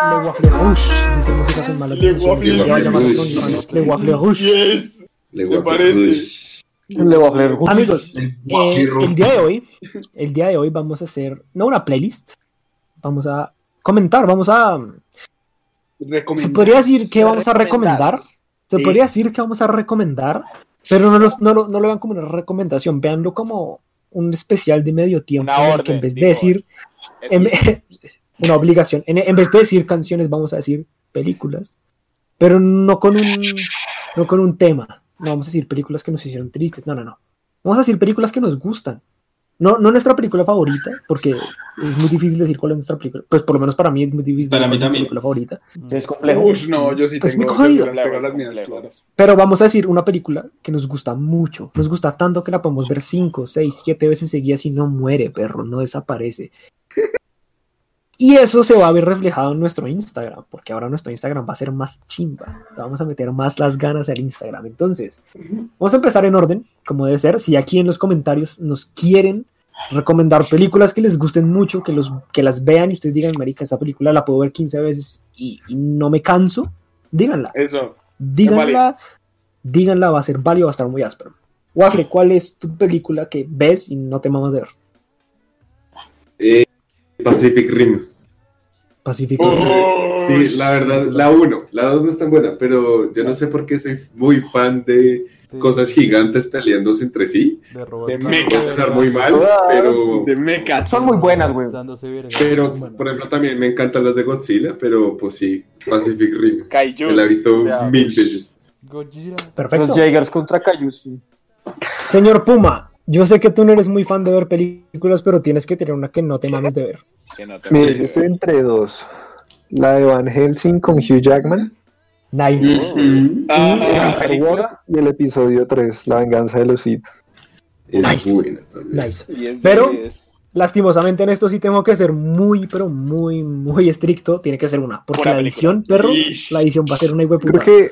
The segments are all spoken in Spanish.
Le Waffle Rouge, dice música con malas Le. Waffle Rouge. Le Waffle Rouge. Yes. Le Waffle parece. Rouge. Le Waffle Rouge. Amigos, El eh, el día de hoy, el día de hoy vamos a hacer, no una playlist, vamos a comentar, vamos a, se podría decir que vamos a Recomendar. se Sí. podría decir que vamos a recomendar, pero no, los- no, lo, no lo vean como una recomendación, véanlo como un especial de medio tiempo, Una que en vez de digo. decir, en una obligación, en, en vez de decir canciones vamos a decir películas, pero no con un, no con un tema, no vamos a decir películas que nos hicieron tristes, no, no, no, vamos a decir películas que nos gustan. No, no nuestra película favorita, porque es muy difícil decir cuál es nuestra película. Pues por lo menos para mí es muy difícil Para decir mí cuál es mi también. película favorita. Es complejo. No, yo sí Es tengo, muy. Pero vamos a decir una película que nos gusta mucho. Nos gusta tanto que la podemos ver 5, 6, 7 veces seguidas y no muere, perro, no desaparece. Y eso se va a ver reflejado en nuestro Instagram, porque ahora nuestro Instagram va a ser más chimba. Vamos a meter más las ganas al Instagram. Entonces, vamos a empezar en orden, como debe ser. Si aquí en los comentarios nos quieren recomendar películas que les gusten mucho, que, los, que las vean y ustedes digan, marica, esta película la puedo ver 15 veces y, y no me canso, díganla. Eso. Díganla, díganla, va a ser válido, va a estar muy áspero. Waffle, ¿cuál es tu película que ves y no te mamas de ver? Eh, Pacific Rim. Pacífico. Oh, Sí, la verdad, la 1, la 2 no es tan buena, pero yo no sé por qué soy muy fan de cosas gigantes peleándose entre sí. De robots. De verga, sonar muy mal, pero, De mecas. Son muy buenas, güey. Pero por ejemplo también me encantan las de Godzilla, pero pues sí, Pacific Rim. Kaiju. Me la he visto O sea, mil veces. Perfecto. Los Jaegers contra Cayus. Señor Puma, yo sé que tú no eres muy fan de ver películas, pero tienes que tener una que no te mames de ver. no te- Mire, yo estoy entre dos. La de Van Helsing con Hugh Jackman Nice. Ujú. Ah, Star Wars, y el episodio 3, La venganza de los Sith. Es Nice. buena también. Nice. Pero-. Lastimosamente en esto sí tengo que ser muy, pero muy, muy estricto. Tiene que ser una. Porque la película. edición, perro, la edición va a ser una Creo hueputa. que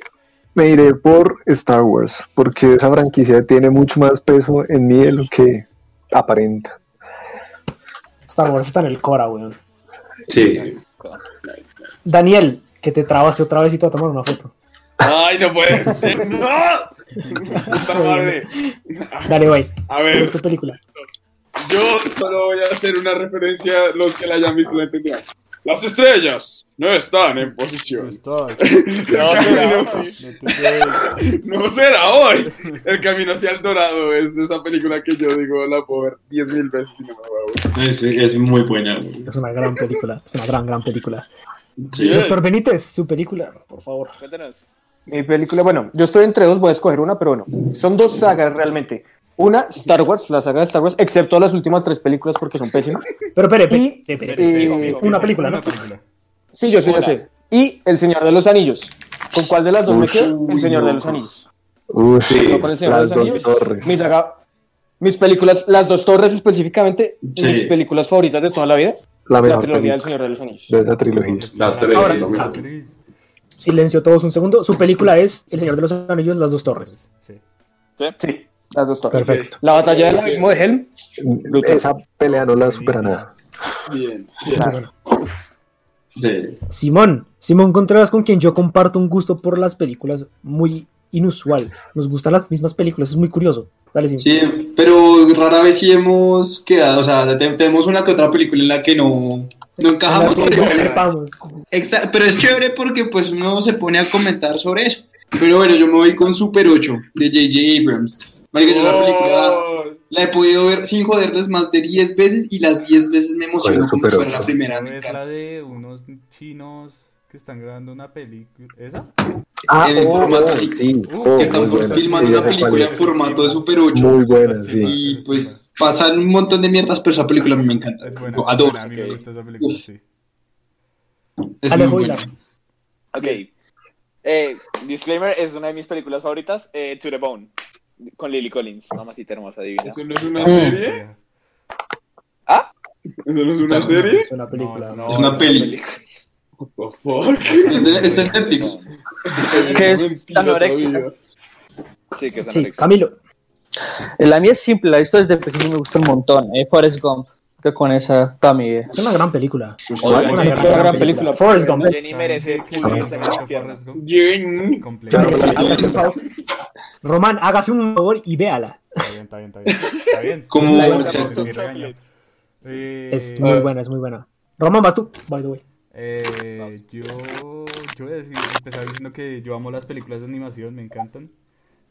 me iré por Star Wars, porque esa franquicia tiene mucho más peso en mí de lo que aparenta. Star Wars está en el Cora, weón. Sí. Daniel, que te trabaste otra vez y te voy a tomar una foto. Ay, no puede ser. ¡No! Puta madre. Dale, güey. A ¿Cuál ver, es tu película? yo solo voy a hacer una referencia. Los que la hayan visto la entenderán. Las estrellas no están en posición. No será hoy. El camino hacia el dorado es esa película que yo digo la puedo ver 10.000 veces y no me va a aburrir. Es, es muy buena. güey. Es una gran película. Es una gran, gran película. Sí. Doctor Benítez, su película, por favor. Cuéntanos. Mi película, bueno, yo estoy entre dos, voy a escoger una, pero bueno, son dos sagas realmente. Una, Star Wars, la saga de Star Wars, excepto las últimas tres películas porque son pésimas. Pero espere, espere, Una película, ¿no? Una película. Sí, yo sí, yo Hola. sé. Y El Señor de los Anillos. ¿Con cuál de las dos me quedo? El Señor de los Anillos. Uf, Sí, ¿No con El Señor de las los dos Anillos? torres. Mi saga, mis películas, las dos torres específicamente, Sí. mis películas favoritas de toda la vida, La la trilogía del Señor de los Anillos. de esa trilogía. La Ahora-. Actriz. Silencio todos un segundo. Su película es El Señor de los Anillos, Las Dos Torres. Sí. Sí, las dos torres. Perfecto. La batalla del abismo de Helm, Esa pelea no la supera nada. Bien. Sí. Simón, Simón Contreras, con quien yo comparto un gusto por las películas muy inusual. Nos gustan las mismas películas, es muy curioso. Dale, Simón. Sí, pero rara vez sí hemos quedado, o sea, te- tenemos una que otra película en la que no, no encajamos. Pero. Exa- pero es chévere porque pues uno se pone a comentar sobre eso. Pero bueno, yo me voy con Super 8 de J.J. Abrams. Marica, yo esa película Oh, la he podido ver sin joderles más de 10 veces y las 10 veces me emociono ¿Cuál es como si Super fuera la 8? primera. ¿No me es la de unos chinos que están grabando una película? ¿Esa? Ah, En el formato así, sí. que oh, que están buena. filmando Sí, una película en formato de Super 8. Muy buena, sí. Y pues pasan un montón de mierdas, pero esa película a mí me encanta. Es buena. Lo es adoro. buena, A mí me ok. gusta esa película, Uf. sí. Es Alejo muy buena. Ok. Eh, disclaimer, es una de mis películas favoritas, eh, To the Bone, con Lily Collins, mamacita hermosa, divina. ¿Eso no es una Mm. serie? ¿Ah? ¿Eso no es una No, serie? Es una película. No, no. Es una peli. What the fuck? Es en Netflix. ¿Qué es todavía. Sí, que es Sí, anorexia. Camilo. La mía es simple, la visto desde pequeño me gusta un montón. Eh, Forrest Gump, que con esa toda mi vida. Es una gran película. Una Una gran, gran película. Forrest Gump. Jenny merece que pulirse en Forrest la pierna. Gump Jen. completo. Hágase un favor. Román, hágase un favor y véala. Está bien, está bien, está bien. Está bien. Como-. Eh, Es muy buena, es muy buena. Román, vas tú, by the way. Eh, yo, yo voy a decir, empezar diciendo que yo amo las películas de animación, me encantan.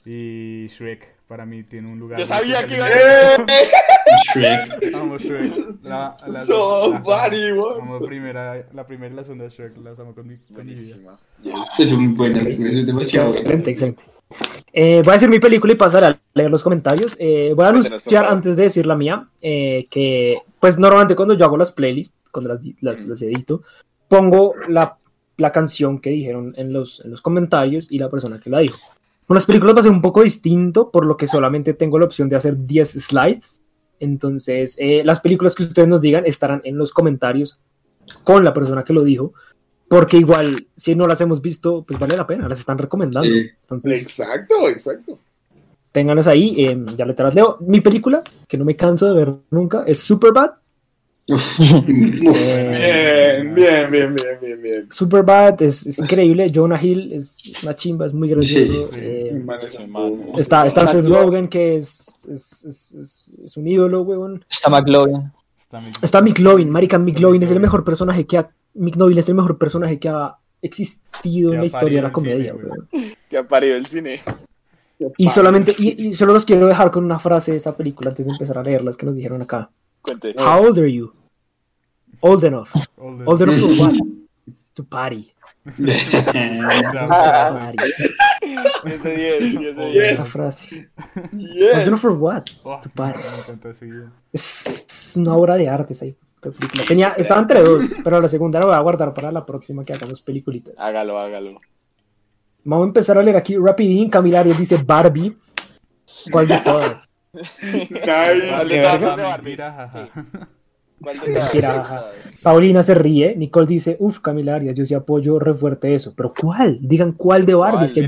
Y Shrek, para mí, tiene un lugar. Yo sabía que iba a. Shrek. Amo Shrek. La, la, Somebody la, amo primera, la primera y la segunda de Shrek, las amo con mi, con mi vida. Buenísima. Es muy buena, es demasiado buena. Excelente, excelente. Eh, voy a decir mi película y pasar a leer los comentarios. Eh, voy a anunciar antes de decir la mía eh, que, pues normalmente cuando yo hago las playlists, cuando las, las, las edito, pongo la, la canción que dijeron en los, en los comentarios y la persona que la dijo. Con las películas va a ser un poco distinto, por lo que solamente tengo la opción de hacer 10 slides. Entonces, eh, las películas que ustedes nos digan estarán en los comentarios con la persona que lo dijo. Porque igual, si no las hemos visto, pues vale la pena, las están recomendando. Sí. Entonces, Exacto, exacto. ténganlas ahí, eh, ya le te las leo. Mi película, que no me canso de ver nunca, es Superbad. Bien, bien, bien, bien, bien, bien. Superbad es, es increíble. Jonah Hill es una chimba, es muy gracioso. Sí, eh, Man, es Sí, un- man. está está Seth Rogen, que es, es, es, es- es un ídolo, weón. Está McLovin. Está mi- Está Mick Lovin, marica, Mick Lovin es el mejor personaje que ha... Mick Lovin es el mejor personaje que ha existido Que en la historia de la comedia, cine, weón. Que ha parido el cine. Y solamente, y, y solo los quiero dejar con una frase de esa película antes de empezar a leerlas que nos dijeron acá. Cuente. How old are you? Old enough. The- Old enough for what? To party. Party. 10 de 10, 10 de Yes. 10. Esa frase. Old Yes. enough for what? Oh, To party. me. Es, es una obra de arte esa película. Tenía, estaba entre dos, pero la segunda la voy a guardar para la próxima que hagamos peliculitas. Hágalo, hágalo. Vamos a empezar a leer aquí rapidín. Camila Arias dice Barbie. ¿Cuál de todas? Ajá. Paulina se ríe. Nicole dice, uff, Camila Arias, yo sí apoyo re fuerte eso. Pero ¿cuál? Digan cuál de Barbie. Es que.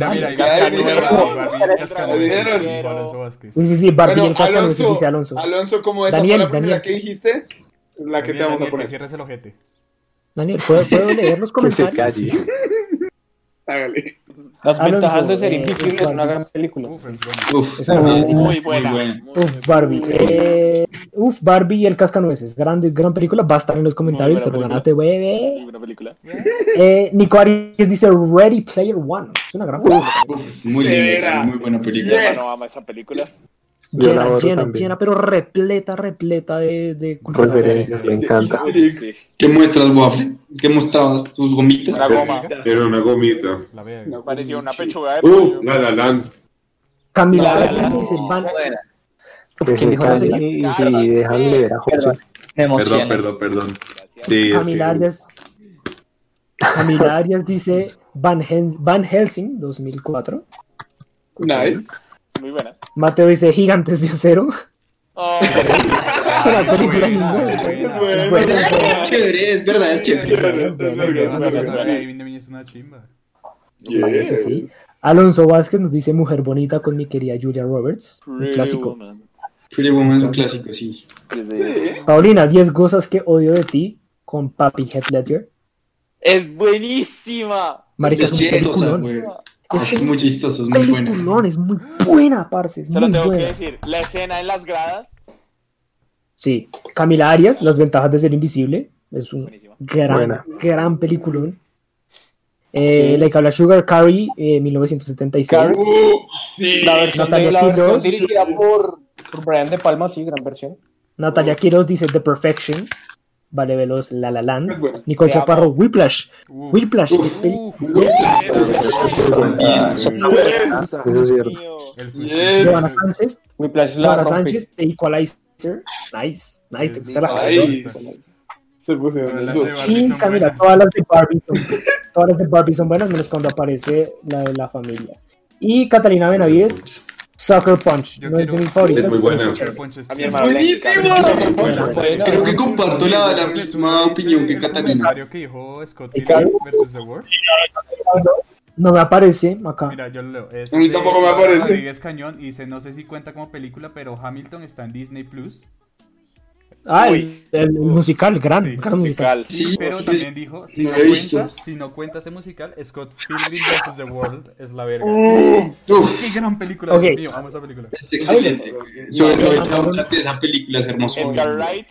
Sí, sí, sí, Barbie Bueno, Alonso, dice Alonso. Alonso, como esa Daniel, fue la que dijiste, la que te Daniel, vamos a Daniel, que poner. cierres el ojete. Daniel, ¿puedo, puedo leer los Que se comentarios? calle. Hágale. Las Alonso, ventajas de ser eh, invisible es una gran película. Uf. Uf, Es una buena película. Muy buena. Muy buena. muy Uf, Barbie. Eh, uf, Barbie y el Cascanueces. Gran, gran película. Va a estar en los comentarios. Te lo ganaste, Muy bebé. buena película. Eh, Nico Arias dice Ready Player One. Es una gran película. uf, muy linda, muy buena película. Yes. ama esa película. Llena, llena, también. llena, pero repleta, repleta de, de cultura. Referencias, me encanta. ¿Qué muestras, Waffle? ¿Qué mostrabas? ¿Tus gomitas? Una goma. Era una gomita. La. Parecía una pechuga de Uh, pollo. La La Land. Camila La, la, la, dice Van, buena. Que ¿Quién se dijo la calle serie? y si dejan de ver a José. Perdón, Perdón, perdón. Sí, Camila Arias. Camila Arias dice Van Helsing 2004. Nice. Muy buena. Mateo dice Gigantes de Acero. Oh, Es una película. Es chévere, es verdad, es chévere. Es una chimba. Alonso Vázquez nos dice Mujer Bonita con mi querida Julia Roberts. Un clásico. Pretty Woman es un clásico, sí. Paulina, 10 cosas que odio de ti con Papi Heath Ledger. Es buenísima. Marica, Es es Es muy chistosa, es muy buena. es muy buena, parce. Es Solo muy tengo que decir, la escena en las gradas. Sí. Camila Arias, Las ventajas de ser invisible. Es un gran, Buena. gran peliculón. Eh, Sí. La que habla Sugar Carrie, eh, 1976. Carrie. Uh, sí. La versión, Natalia de, la versión dirigida por, por Brian De Palma, sí, gran versión. Natalia Quiroz dice The Perfection. Vale Veloz, La La Land. buena. Nicole amo. Whiplash. Whiplash. Uf. Whiplash. Uf. Mío. El Yes. Joana Sánchez. Whiplash rompe. Sánchez Equalizer. Nice. Nice. ¿Te gusta la? Se Barbie Y buenas. todas las de Barbie son, todas las de Barbie son buenas, menos cuando aparece la de la familia. Y Catalina Benavides, Sucker Punch. Yo no es quiero- de mis favoritos. Es muy buena. pero Sucker Punch es A mi chévere. hermano le ¡Buenísimo! Creo que comparto la, la ¿Tú misma opinión que el Catalina. comentario que dijo Scott versus The World? No me aparece acá. Mira, yo lo leo. Es A mí de tampoco me aparece. Rodríguez Cañón y dice, no sé si cuenta como película, pero Hamilton está en Disney Plus. Ah, el, Uy. el- el musical, gran, Sí, gran musical. Musical. Sí, pero también dijo, si no cuenta, si no cuenta ese musical, Scott Pilgrim vs. The World es la verga. uf, Qué gran película, Ok. Dios mío, amo esa película. es excelente. Sobre todo el soundtrack de esa película es hermoso. Edgar Wright.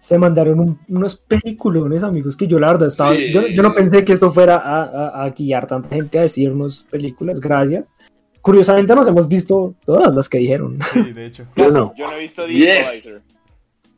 Se mandaron un- unos peliculones, amigos, que yo la verdad estaba. Sí. Yo, yo no pensé que esto fuera a, a, a guiar tanta gente a decirnos películas, gracias. Curiosamente nos hemos visto todas las que dijeron. Sí, de hecho. Yo no. Yo no he visto The Yes.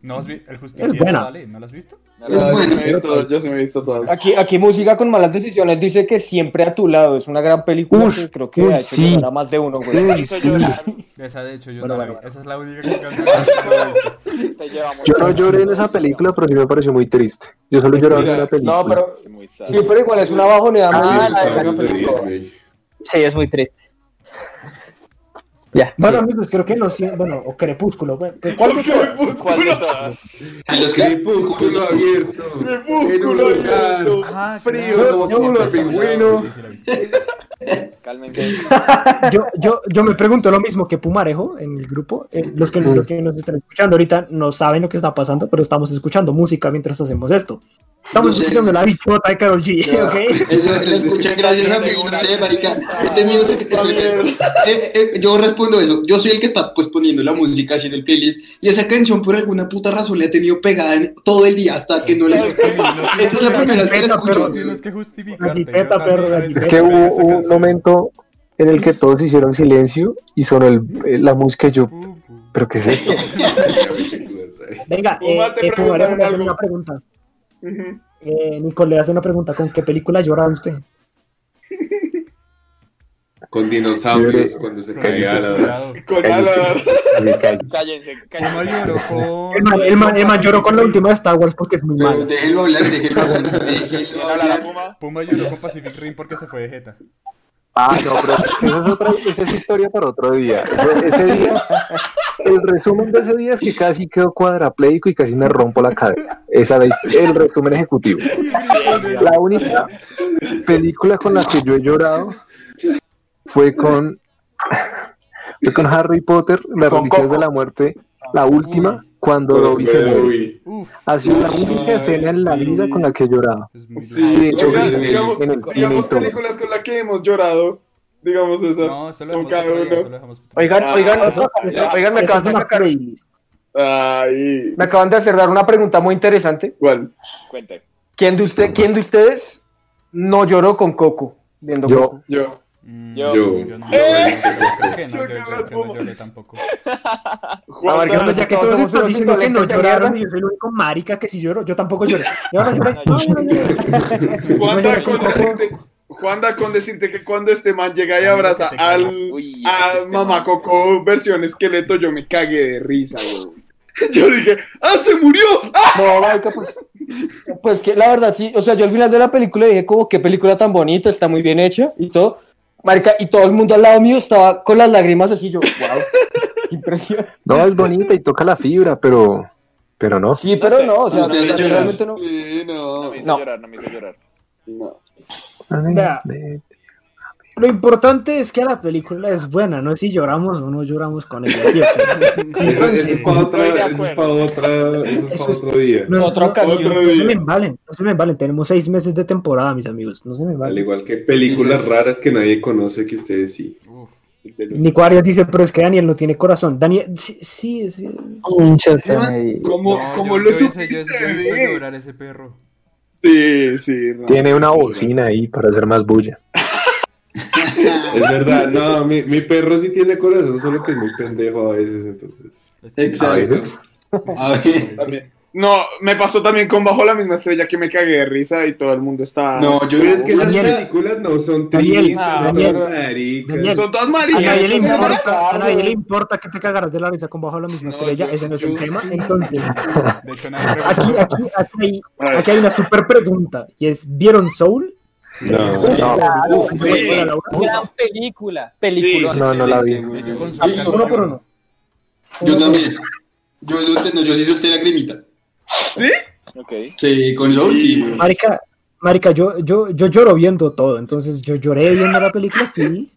¿No has vi- el justiciero, buena. vale, ¿no lo has visto? No Es la- Yo sí me he visto- Yo sí me he visto todas. Aquí, aquí música con malas decisiones dice que siempre a tu lado es una gran película Ush, que creo que uy, ha hecho sí. llorar a más de uno, güey. Sí. llorar. Esa de hecho yo Bueno, no la vi. bueno. Esa es la única que visto. Yo no lloré en esa película, pero sí me pareció muy triste. Yo solo lloraba en la película. No, pero Es muy sí, pero igual es una bajoneada muy Ah, Los la años de Disney. Sí, es muy triste. Ya. Bueno, sí. amigos, creo que no sé. Bueno, o Crepúsculo. bueno, ¿Cuál de todas? ¿Cuál de todas? A los que Crepúsculo abierto. En un lugar Ah, frío como todos los pingüinos. Sí, sí. Cálmense. Yo, yo, yo me pregunto lo mismo que Pumarejo en el grupo. Eh, los, que, los que nos están escuchando ahorita no saben lo que está pasando, pero estamos escuchando música mientras hacemos esto. Estamos No sé. escuchando la bichota de Carol G, Ya, ¿ok? Eso lo escuchan gracias a mí, no sé, marica. Este mío se- eh, eh, yo respondo eso. Yo soy el que está pues poniendo la música haciendo el playlist y esa canción por alguna puta razón la he tenido pegada en- todo el día hasta que no la escucho. Esta es la primera vez que la escucho. No tienes que justificarte. Perro. Es que hubo momento en el que todos hicieron silencio y sonó el- eh, la música y yo, Uh, uh. ¿pero qué es esto? Venga, eh, Puma, te eh, Pumarejo preguntaron le hace algo. una pregunta. Ujú. Eh, Nicole le hace una pregunta. ¿Con qué película llora usted? Con dinosaurios cuando se caía la... Con. Cállense. El man, el man- lloró con la última de Star Wars porque es muy malo. déjenlo hablar, déjenlo hablar. Puma lloró con Pacific Rim porque se fue de Jeta. Ah, no, pero esa es, otra, esa es historia para otro día. Ese, ese día. El resumen de ese día es que casi quedo cuadrapléjico y casi me rompo la cadera. Esa es el resumen ejecutivo. La única película con la que yo he llorado fue con, fue con Harry Potter, Las Reliquias de la Muerte, la última, cuando Dobby se muere. Ha sido la única escena en la vida con la que he llorado. Sí. De hecho, digamos, en el- películas con las que hemos llorado, digamos eso. No, esto lo con dejamos cada uno. otro Oigan, Ah, oigan, Eso- eso- oigan, me eso acaban de sacar, me acaban de hacer dar una pregunta muy interesante. ¿cuál? Cuente. ¿Quién de usted, quién de ustedes no lloró con Coco viendo Yo. Coco? Yo. Mm, Yo. Yo. yo no. ¡Eh! No, yo, yo, no lloré tampoco. Juan, Bueno, ya que Todos están diciendo que no lloraron y yo soy el único marica que sí lloró, yo tampoco lloré. Yo no lloré. No, no. Juanda con decirte, Juanda con decirte que cuando este man llega y abraza al Uy, a este Mamá man. Coco versión esqueleto, yo me cagué de risa, weón. Yo dije, ¡ah, se murió! ¡Ah! No, marica, pues, pues que la verdad sí, o sea, yo al final de la película dije como qué película tan bonita, está muy bien hecha y todo. Marica, y todo el mundo al lado mío estaba con las lágrimas así, yo, wow, impresión. No, es bonita y toca la fibra, pero, pero no. Sí, pero sé. no, o sea, No realmente no. Sí, No no. me hizo No. llorar, no me hizo llorar. no. Vea. Lo importante es que la película es buena, no es si lloramos o no lloramos con ella. Eso, eso es para otra, eso es para otra, eso es Eso para es- otro día. No, Otra ocasión. Otro no se me embalen, no se me embalen. Tenemos seis meses de temporada, mis amigos. No se me Al embalen. igual que películas raras que nadie conoce que ustedes sí. Uf. Nico Arias dice, pero es que Daniel no tiene corazón. Daniel, sí, sí, sí. Hinchate. ¿Cómo, No, cómo yo- lo hice- yo- supiste? yo he visto llorar ese perro. Sí, sí. no. Tiene una bocina ahí para hacer más bulla. Es verdad, no, mi, mi perro sí tiene corazón, solo que es muy pendejo a veces, entonces. Exacto. A ver. También. No, me pasó también con Bajo la misma estrella que me cagué de risa y todo el mundo está. No, yo es que esas Daniel. películas no son tristes, ah, son Daniel, maricas. Daniel. Son todas A maricas. nadie, le son todas importa, a nadie le importa que te cagaras de la risa con bajo la misma No, estrella, yo- ese no es el tema. sí. Entonces, De hecho, aquí, aquí, aquí, hay, aquí hay una super pregunta y es, ¿vieron Soul? No, sí. gran película. Película. No, no la vi. no, Uno por uno. Yo también. Yo, no, yo sí solté la cremita. Ok. Sí, con Soul sí, güey. Marica, marica, yo, yo, yo lloro viendo todo, entonces yo lloré viendo la película, sí.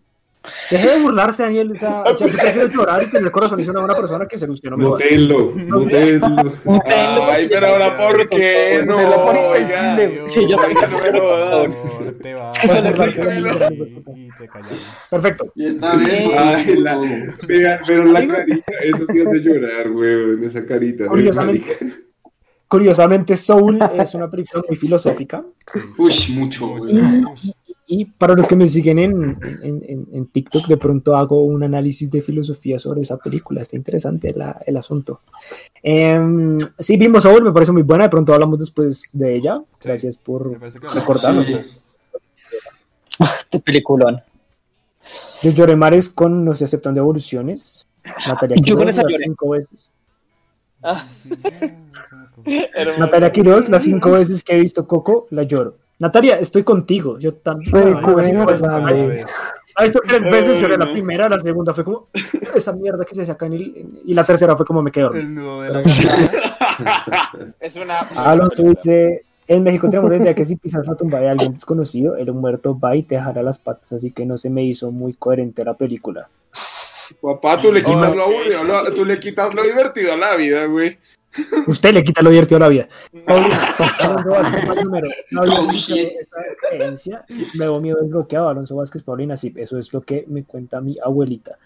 Deje de burlarse, Daniel. O sea, o sea, yo prefiero llorar y tener el corazón y ser una buena persona que ser usted, no me joda. Mutenlo, mutenlo. Ay, pero ahora, ¿por qué no? Lo pone insensible. Sí, yo también. no Te va. Perfecto. Y vez, porque Ay, la-. Vean, pero la carita, eso sí hace llorar, weón, esa carita. Curiosamente, curiosamente, Soul es una película muy filosófica. Uy, mucho, güey. Y, para los que me siguen en, en, en- en TikTok, de pronto hago un análisis de filosofía sobre esa película. Está interesante la- el asunto. Em, sí, vimos Soul, me parece muy buena. De pronto hablamos después de ella. Gracias por recordarlo. Sí. Este peliculón. Yo lloré mares con No se aceptan devoluciones. Natalia Yo con esa lloré. cinco veces. Ah. Natalia Quiroz, las cinco veces que he visto Coco, la lloro. Natalia, estoy contigo. Yo también. Ha visto tres veces, lloré la primera, la segunda fue como esa mierda que se saca en el, y la tercera fue como me quedo. Es una. Alonso dice, en México tenemos la idea que si pisas la tumba de alguien desconocido, el muerto va y te jala las patas, así que no se me hizo muy coherente la película. Papá, tú le quitas Ok. lo aburrido, lo- tú le quitas lo divertido a la vida, güey. Usted le quita lo divertido a la vida. Luego mío desbloqueado. Alonso Vázquez, Paulina, sí, eso es lo que me cuenta mi abuelita.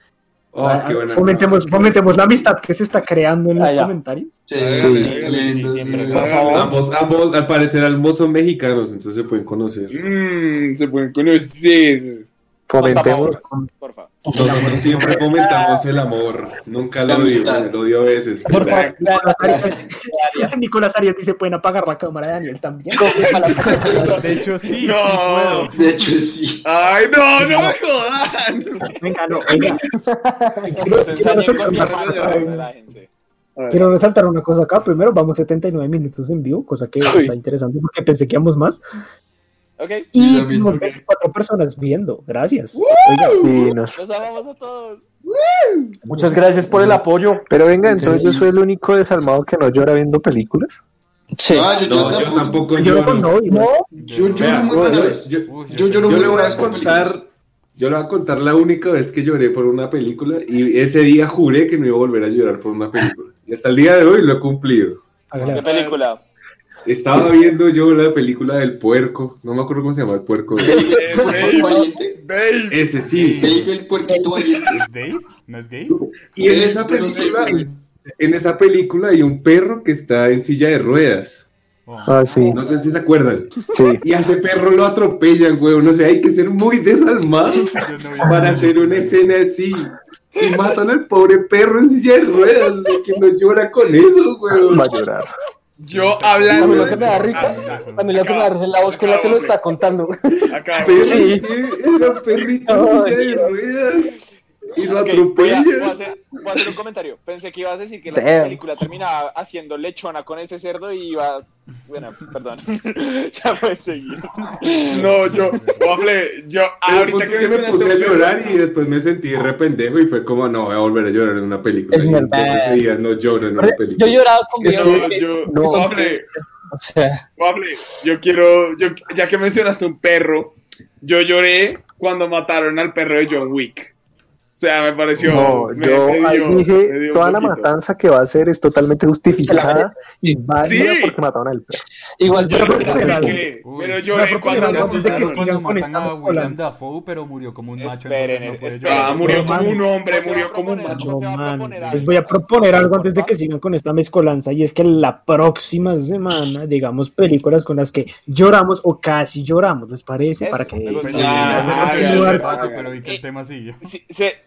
Oh, Ah, qué buena. fomentemos, fomentemos la amistad que se está creando en los Ah, ya. comentarios. Sí, Sí. lindo, Siempre. lindo. Por favor. Ambos, ambos, al parecer, ambos son mexicanos, entonces se pueden conocer. Mmm, se pueden conocer. Fomentemos. Porfa. Nosotros siempre fomentamos el amor, nunca lo odio, lo odio a veces. Nicolás. Arias, Nicolás Arias dice, pueden apagar la cámara de Daniel también. De hecho, sí, sí No. puedo. De hecho, sí. Ay, no, no me jodan. Venga, no, venga. Quiero, resaltar una cosa- relájense. quiero resaltar una cosa acá. Primero, vamos 79 minutos en vivo, cosa que Uy. está interesante porque pensé que íbamos más. Ok. Y nos ven cuatro personas viendo. Gracias. Oiga, Y nos- Los amamos a todos. Muchas gracias por el apoyo. Pero venga, entonces yo soy el único desalmado que no llora viendo películas. Sí. Ah, yo, No, yo yo tampoco. tampoco yo con lloro. novio. ¿no? Yo lloro muy rara vez. Yo, Yo lloro yo le voy a contar, películas. yo le voy a contar la única vez que lloré por una película y ese día juré que no iba a volver a llorar por una película. Y hasta el día de hoy lo he cumplido. ¿Qué película? Estaba viendo yo la película del puerco, no me acuerdo cómo se llama el puerco. Baby, el puerquito valiente. Babe. Ese sí. El puerquito valiente. ¿Es Dave? ¿No es gay? Y en esa película, en esa película hay un perro que está en silla de ruedas. Oh. Ah, sí, No sé si se acuerdan. sí. Y a ese perro lo atropellan, güey. No sé, hay que ser muy desalmado para hacer una escena así. Y matan al pobre perro en silla de ruedas. O sea, que no llora con eso, güey. Va a llorar. Yo A mí hablando. lo que me da risa, a mí lo que me da risa es la voz con la que lo está contando. Acá, Sí. era un perrito de ruedas. Y lo Ok, voy, a, voy a atropellan. hacer, voy a hacer un comentario. Pensé que ibas a decir que la Damn. película terminaba haciendo lechona con ese cerdo y iba. Bueno, perdón. ya puedes seguir. No, yo, Waffle, yo, ahorita que es que me puse a llorar y después me sentí re pendejo y fue como, no, voy a volver a llorar en una película. Es Y verdad. entonces ese día no lloro en una Yo lloraba con No, videos yo, No. Waffle, O sea, Waffle, yo quiero, yo, ya que mencionaste un perro, yo lloré cuando mataron al perro de John Wick. O sea, me pareció. No, me- yo me me dije, dio toda la matanza que va a hacer es totalmente justificada y válida Sí. porque mataron al perro. igual Yo yo Pero- Uy. antes de que mataron. cuando matan a William Dafoe, pero murió como un macho, Esperen, entonces no puede esperen. Ah, murió como un hombre, va murió como un macho. va les voy a proponer algo antes de que sigan con esta mezcolanza y es que la próxima semana digamos películas con las que lloramos o casi lloramos, ¿les parece? Eso, Para que. Pues pero que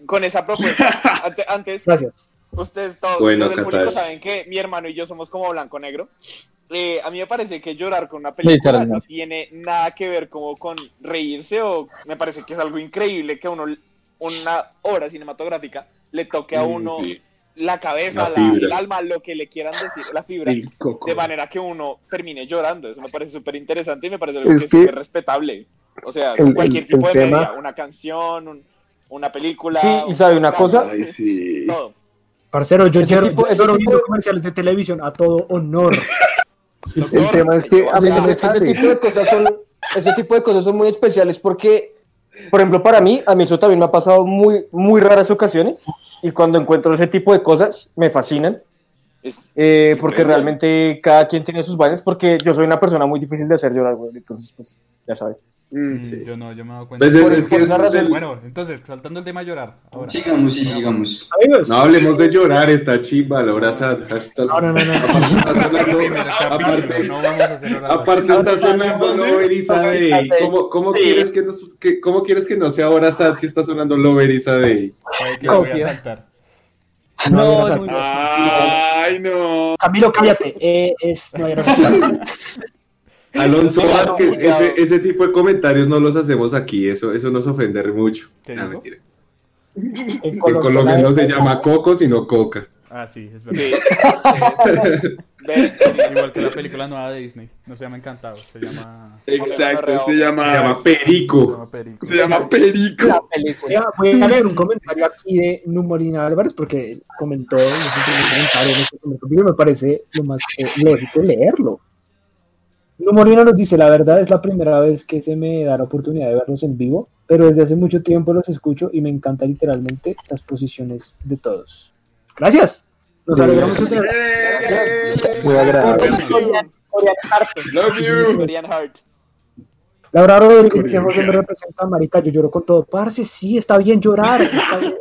con esa propuesta. Ante- Antes, Gracias. ustedes todos Bueno, del público saben que mi hermano y yo somos como blanco-negro. Eh, a mí me parece que llorar con una película no tiene nada que ver como con reírse o me parece que es algo increíble que uno una obra cinematográfica le toque a Mm, uno sí. la cabeza, La la- el alma, lo que le quieran decir, la fibra, de manera que uno termine llorando. Eso me parece súper interesante y me parece algo Es que es súper respetable. O sea, El- cualquier el- tipo el de tema- media, una canción, un- una película. Sí, y sabe una cosa, Ay, sí. Todo. Parcero, yo Ese quiero tipo- ese tipo de- comerciales de televisión a todo honor. El tema es que a mí no ese, me ese sale. tipo de cosas son ese tipo de cosas son muy especiales porque por ejemplo para mí a mí eso también me ha pasado muy muy raras ocasiones y cuando encuentro ese tipo de cosas me fascinan Es- eh, porque realmente cada quien tiene sus vainas porque yo soy una persona muy difícil de hacer llorar güey, entonces pues ya sabes Mm, Mm, sí. Yo no, yo me he dado cuenta. Pues es, Por- es por que esa es razón- el- Bueno, entonces, saltando el tema de llorar. Ahora. Sigamos, sí, sigamos. Amigos, No hablemos de llorar, está chimba, la hora sad. hashtag- No, no, no, no. Aparte aparte, no vamos a hacer horas. aparte está sonando Lover Day. ¿Cómo, cómo, Sí. quieres que nos- que- ¿Cómo quieres que no sea hora sad si está sonando Lover is a Day? Sabe que lo voy a saltar. No, no, no, no. Ay, no. Camilo, cállate. Eh, es, no, Alonso No, no, Vázquez, ese, ese tipo de comentarios no los hacemos aquí, eso, eso nos ofende mucho. ¿Qué Ah, mentira. en En Colombia, Colombia no se la- llama Coco, sino Coca. Ah, sí, es Sí. verdad. Ve, Igual que la película nueva de Disney. No se llama Encantado, se llama. Exacto, se Se llama, Se Perico. llama Perico. se llama Perico. la Voy película a- Voy a leer un comentario aquí de Numorina Álvarez porque comentó en ese primer comentario, en ese primer capítulo, me parece lo más eh, lógico leerlo. Numorina nos dice, la verdad es la primera vez que se me da la oportunidad de verlos en vivo, pero desde hace mucho tiempo los escucho y me encanta literalmente las posiciones de todos. Gracias. Nos Sí, alegramos gracias. de tener- Muy agradable. Love you. Laura Rodríguez dice, José me representa, marica, yo lloro con todo. Parce, sí, está bien llorar. Está bien,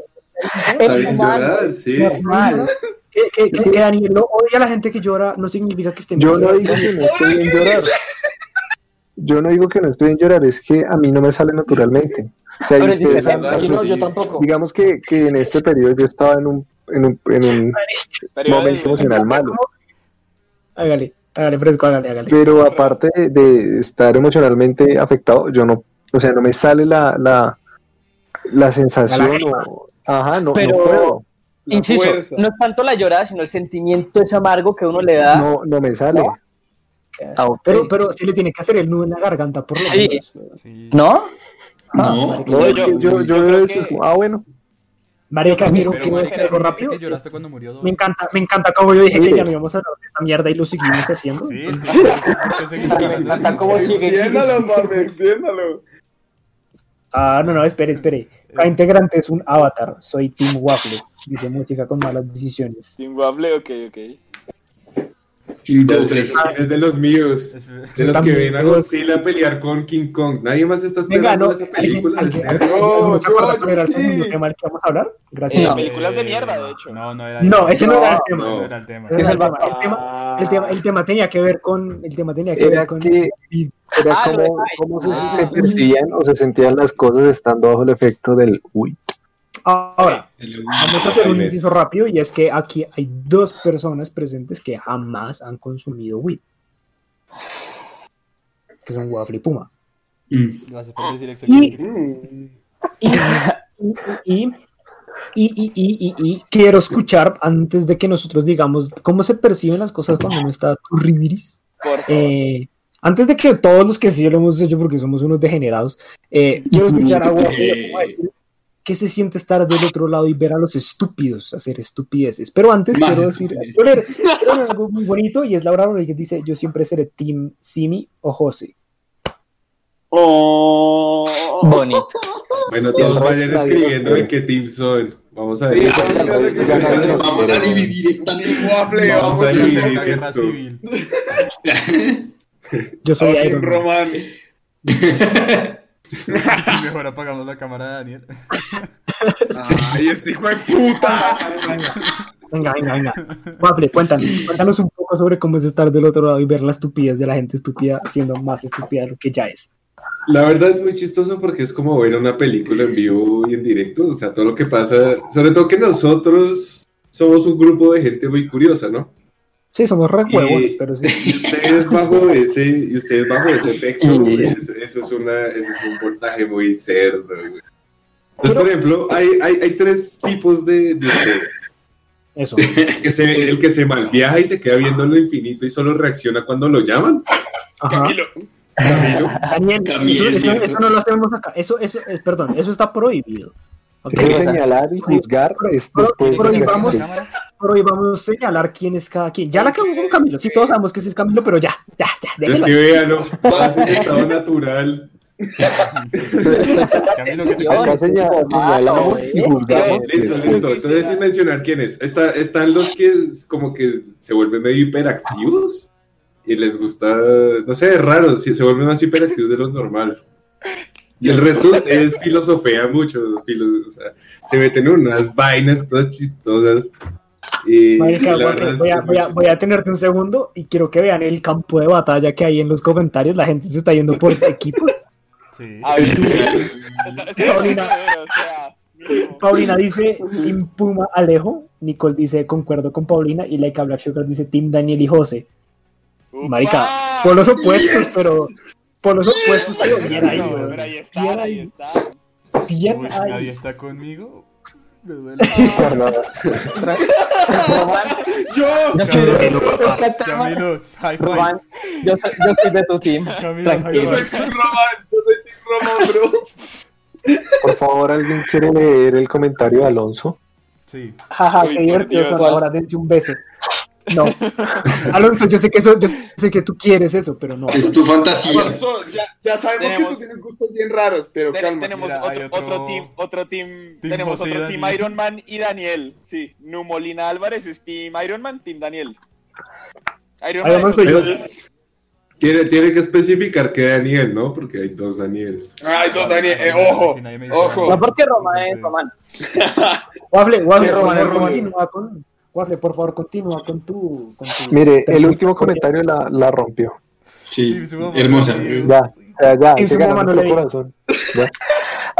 Está bien llorar, sí. normal. Que, que, que, que Daniel no odia a la gente que llora no significa que esté Yo no digo que no estoy bien llorar. Yo no digo que no estoy bien llorar, es que a mí no me sale naturalmente. O sea, Pero es ustedes no, yo tampoco. digamos que, que en este periodo yo estaba en un, en un, en momento emocional malo. Hágale, hágale, fresco, hágale, hágale. Pero aparte de, estar emocionalmente afectado, yo no, o sea, no me sale la, la, la sensación o, ajá, no, Pero- no puedo, Inciso, fuerza. no es tanto la llorada, sino el sentimiento ese amargo que uno le da. no, no me sale. ¿No? Ah. Pero, pero sí le tiene que hacer el nudo en la garganta, por lo Sí. menos. Sí. ¿No? No, No, es yo- yo, yo, yo eso, que- ah, bueno, Marica, quiero, quiero marica, decir algo rápido. que lloraste cuando murió Dodo. Me encanta, me encanta como yo dije que ya no íbamos a hablar de esta mierda y lo seguimos haciendo. Sí, encanta cómo sigue, Extiéndalo, papi, extiéndalo. Ah, no, no, espere, espere. Cada integrante es un avatar. Soy Team Waffle. Dice música con malas decisiones. Sin waffle, ok, ok. Waffle. ¿Quién es de los míos? De los que ven a Godzilla pelear con King Kong. Nadie más está Venga, esperando no, esa ¿alguien, película. a hablar? Gracias. No. Películas de mierda, de hecho. No, no era ese no era el tema. No era el tema. El tema. El tema, el tema, el tema tenía que ver con. El tema tenía que era ver con. que era Ah, cómo se, Ah. se percibían o se sentían las cosas estando bajo el efecto del uy. Ahora, vamos a hacer un inciso rápido y es que aquí hay dos personas presentes que jamás han consumido weed. Que son Waffle y Puma. Mm. Gracias por decir Y, exactamente. Y, y, y, y, y- y- y quiero escuchar antes de que nosotros digamos cómo se perciben las cosas cuando uno está turribiris. Eh, antes de que todos los que sí lo hemos hecho porque somos unos degenerados, eh, quiero escuchar a Waffle cómo decir qué se siente estar del otro lado y ver a los estúpidos hacer estupideces. Pero antes Más quiero decir quiero leer, quiero leer algo muy bonito y es Laura Rodríguez dice, yo siempre seré Team Simi o José. Oh. Bonito. Bueno, todos vayan escribiendo en qué team son. Vamos a Sí, ver. Vamos a dividir esta Waffle, Vamos vamos a dividir La guerra esto. civil. Yo soy Iron Man. Roman. Sí, mejor apagamos la cámara de Daniel. Ay, este hijo de puta. Venga, venga, venga. Waffle, cuéntanos, cuéntanos un poco sobre cómo es estar del otro lado y ver la estupidez de la gente estúpida siendo más estúpida de lo que ya es. La verdad es muy chistoso porque es como ver una película en vivo y en directo, o sea, todo lo que pasa, sobre todo que nosotros somos un grupo de gente muy curiosa, ¿no? Sí, somos re huevones, pero sí. Y ustedes bajo ese, y ustedes bajo ese efecto, Y- pues, eso es una, eso es un voltaje muy cerdo, güey. Entonces, por ejemplo, hay, hay, hay tres tipos de, de ustedes. Eso. Que se- el que se malviaja y se queda viendo lo infinito y solo reacciona cuando lo llaman. Ajá. Camilo. Daniel, Camilo, eso, eso- eso no lo hacemos acá. Eso, eso, eh, perdón, eso está prohibido. ¿ok? Hay que señalar y juzgar es después pero de y que- vamos- Prohibamos señalar quién es cada quien. Ya la acabó con Camilo. Sí, todos sabemos que ese es Camilo, pero ya, ya, ya, Es déjelo que ahí. vean, no, pasa en estado natural. Camilo, que señalamos y juzgamos. Listo, listo. Entonces, sin mencionar quiénes. Está, están los que es como que se vuelven medio hiperactivos y les gusta, no sé, es raro, si se vuelven más hiperactivos de lo normal. Y el resto de ustedes filosofean mucho, filo- o sea, se meten en unas vainas todas chistosas. Y, Marica, y voy, a, voy, a, voy a chistoso. tenerte un segundo y quiero que vean el campo de batalla que hay en los comentarios. La gente se está yendo por equipos. Sí. Paulina. Paulina dice Team Puma Alejo. Nicole dice concuerdo con Paulina. Y Laika Black Sugar dice Team Daniel y José. Marica, por los opuestos, pero por los opuestos, pero bien ahí, No, weón. pero ahí Bien ahí ahí, está. bien Uy, ahí. nadie está conmigo. Me duele. Yo, Yo soy high five. Román, yo soy, yo soy de tu team. Camilo, high yo soy. Team Roman, yo soy Team Roman, bro. Por favor, ¿alguien quiere leer el comentario de Alonso? Sí. Jaja, qué divertido. Ahora dense un beso. No. Alonso, yo sé que eso, yo sé que tú quieres eso, pero no. Es tu fantasía. Alonso, ya, ya sabemos que tú tienes gustos bien raros, pero Ten- calma. tenemos Mira, hay otro, otro- otro team, otro team, Team tenemos otro team Daniel. Iron Man y Daniel, sí, Numolina Álvarez es team Iron Man, team Daniel. Iron Man, yo. Tiene, tiene que especificar que Daniel, ¿no? Porque hay dos Daniel. Ay, dos, Daniel, eh, ojo, ojo. No porque Román es Román. Waffle, Waffle, por Román, Waffle, por favor, continúa con tu. Con tu Mire, el último comentario la, la rompió. Sí, hermosa. Ya, ya, ya, En se su ganó mamá no le- corazón. Ya.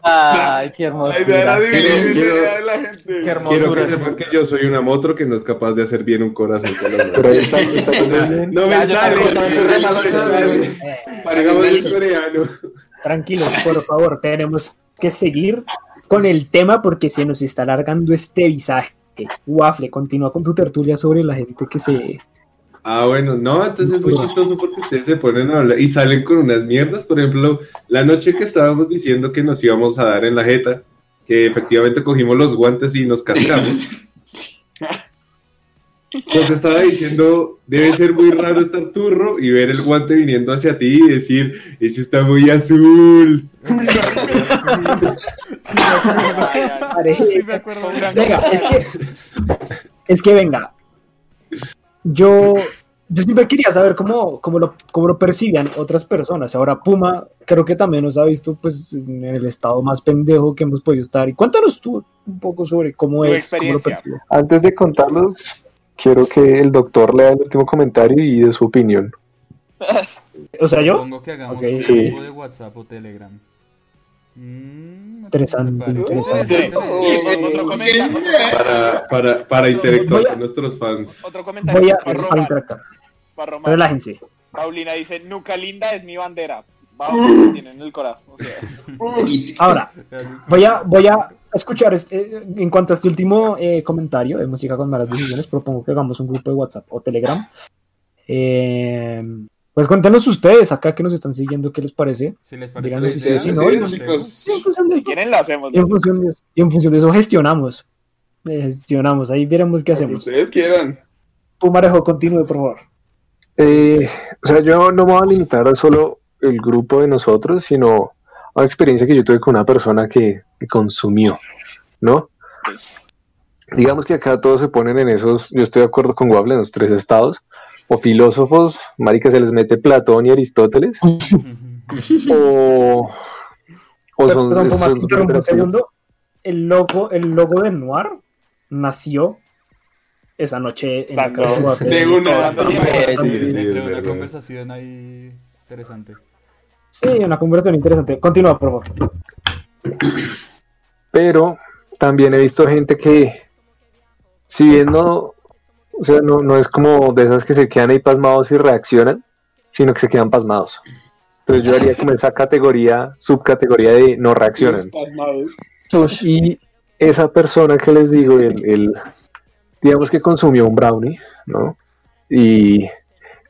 Ay, qué era dividir Quiero- quiero- la gente. Qué Quiero hermosura. que sepan que yo soy una motro que no es capaz de hacer bien un corazón Pero ahí está, está no me sale, Parece el coreano. tranquilos, por favor, tenemos que seguir con el tema porque se nos está alargando este visaje. Waffle, continúa con tu tertulia sobre la gente que se. Ah, bueno, no, entonces es muy chistoso porque ustedes se ponen a hablar y salen con unas mierdas. Por ejemplo, la noche que estábamos diciendo que nos íbamos a dar en la jeta, que efectivamente cogimos los guantes y nos cascamos. Pues estaba diciendo, debe ser muy raro estar turro y ver el guante viniendo hacia ti y decir, eso está muy azul. Sí, me acuerdo. Venga, es que. Es que venga. Yo. Yo siempre quería saber cómo, cómo, lo, cómo lo percibían otras personas. Ahora Puma creo que también nos ha visto pues en el estado más pendejo que hemos podido estar. Y cuéntanos tú un poco sobre cómo Tu es, cómo lo. Antes de contarlos, quiero que el doctor lea el último comentario y dé su opinión. O sea, yo, Supongo que hagamos Ok. un Sí. grupo de WhatsApp o Telegram. Mm, Interesante, interesante. Otro comentario, Para, para, para interactuar con nuestros fans. otro comentario voy a, para interactuar. para Román. Relájense. Paulina dice, Nuca linda es mi bandera. Vamos, tienen el corazón. O sea, Y- Ahora, voy a, voy a escuchar este, eh, en cuanto a este último eh, comentario de música con malas decisiones, propongo que hagamos un grupo de WhatsApp o Telegram. Eh, pues cuéntenos ustedes acá que nos están siguiendo, ¿qué les parece? Si les parece Díganos si sí Sí, no, y sí, nos- chicos. Y en función de eso, quieren, lo hacemos. y en función de eso, y en función de eso gestionamos. Eh, gestionamos, ahí veremos qué Como hacemos. ustedes quieran. Pumarejo, continúe, por favor. Eh, o sea, yo no me voy a limitar a solo el grupo de nosotros, sino a una experiencia que yo tuve con una persona que, que consumió, ¿no? Digamos que acá todos se ponen en esos, yo estoy de acuerdo con Wable, en los tres estados, o filósofos, marica, se les mete Platón y Aristóteles, o, o son... Perdón, son- un segundo. El logo, el logo de Noir nació esa noche en la casa de una- una conversación ahí interesante. Sí, una conversación interesante. Continúa, por favor. pero también he visto gente que, si bien no, o sea, no, no es como de esas que se quedan ahí pasmados y reaccionan, sino que se quedan pasmados. Entonces yo haría como esa categoría, subcategoría de no reaccionan. Y esa persona que les digo, el, el- digamos que consumió un brownie, ¿no? Y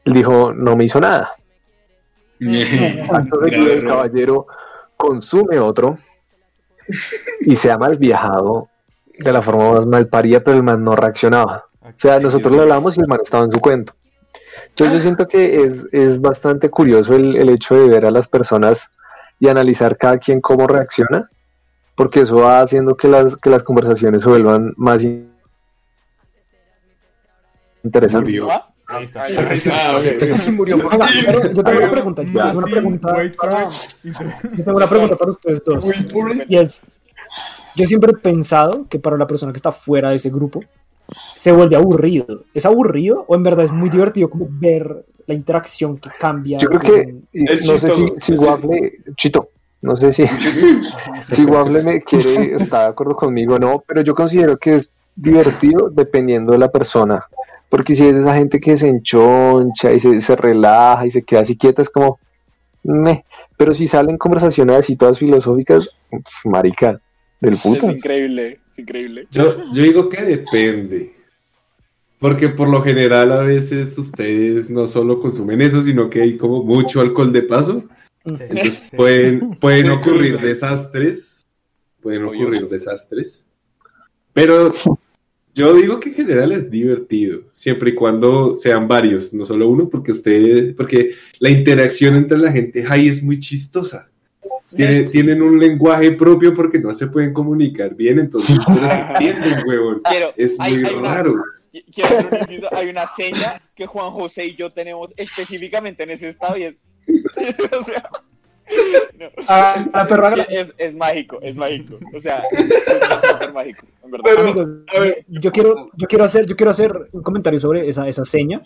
dijo, no me hizo nada. Seguido, el caballero consume otro y se ha mal viajado de la forma más mal parida, pero el man no reaccionaba. O sea, nosotros le hablamos y el man estaba en su cuento. Entonces yo siento que es, es bastante curioso el, el hecho de ver a las personas y analizar cada quien cómo reacciona, porque eso va haciendo que las, que las conversaciones se vuelvan más in- interesantes. Murió. ¿Ah? Ahí está. Ah, ok. Sí, murió. Oiga, pero yo tengo una pregunta. Yo tengo una pregunta para, yo tengo una pregunta para ustedes dos. Y es, yo siempre he pensado que para la persona que está fuera de ese grupo se vuelve aburrido. ¿Es aburrido o en verdad es muy divertido como ver la interacción que cambia? Yo creo que, no sé si, si Waffle, Chito, no sé si, si Waffle me quiere, está de acuerdo conmigo o no, pero yo considero que es divertido dependiendo de la persona. Porque si es esa gente que se enchoncha y se, se relaja y se queda así quieta, es como, meh. Pero si salen conversaciones así todas filosóficas, pf, marica, del puto. es increíble. Yo, yo digo que depende. Porque por lo general a veces ustedes no solo consumen eso, sino que hay como mucho alcohol de paso. Entonces pueden, pueden ocurrir desastres. Pueden ocurrir desastres. Pero yo digo que en general es divertido, siempre y cuando sean varios, no solo uno, porque ustedes, porque la interacción entre la gente high es muy chistosa. Tiene- Tienen un lenguaje propio porque no se pueden comunicar bien, entonces pero se entienden, huevón. Quiero, Es hay- muy hay una- raro. quiero hacer un inciso, hay una seña que Juan José y yo tenemos específicamente en ese estado y es... o sea... no. Ah, ah, pero es, es mágico, es mágico. O sea, es súper mágico, en verdad. Pero- Amigos, a ver. yo quiero, yo quiero hacer, yo quiero hacer un comentario sobre esa, esa seña.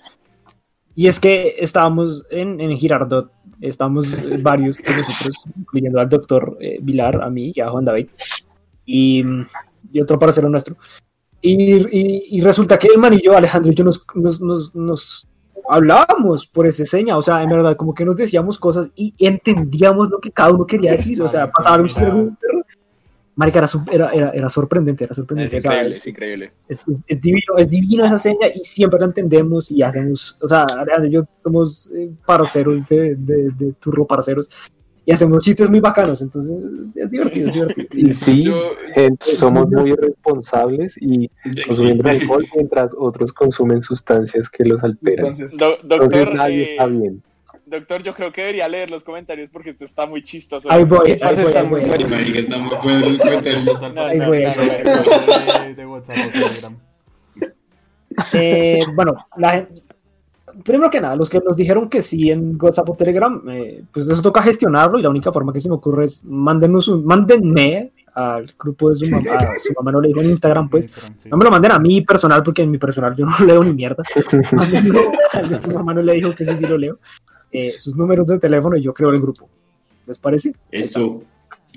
Y es que estábamos en, en Girardot, estábamos varios de nosotros, incluyendo al doctor eh, Vilar, a mí y a Juan David, y, mm, y otro parcero nuestro. Y, y, y resulta que el man y yo, Alejandro y yo, nos, nos, nos, nos hablábamos por esa seña, o sea, en verdad, como que nos decíamos cosas y entendíamos lo que cada uno quería decir, o sea, pasaba un segundo. Marica, era, era, era, era sorprendente, era sorprendente. Es o sea, increíble, es- es increíble. es, es- es divino, es divino esa seña y siempre la entendemos y hacemos, o sea, Alejandro y yo somos eh, parceros de, de, de turro parceros y hacemos chistes muy bacanos, entonces es, divertido, es divertido. Y sí, Yo- gente, somos muy irresponsables y consumiendo alcohol mientras otros consumen sustancias que los alteran. Entonces, Do- Entonces doctor, nadie eh, está bien. Doctor, yo creo que debería leer los comentarios porque esto está muy chistoso. Ahí voy, ahí voy, está ahí voy. muy Marica, está muy bueno los comentarios. No, Ahí no, voy, no, ahí no, voy. no. De, de WhatsApp o Telegram. Eh, bueno, la gente, primero que nada, los que nos dijeron que sí en WhatsApp o Telegram, eh, pues eso toca gestionarlo y la única forma que se me ocurre es mándenos un, mándenme al grupo de su mamá, a su mamá no le dijo en Instagram, pues, Instagram, sí. No me lo manden a mí personal, porque en mi personal yo no leo ni mierda. Mándenlo al de su mamá no le dijo que sí, sí lo leo. Eh, sus números de teléfono y yo creo el grupo. ¿Les parece? Esto.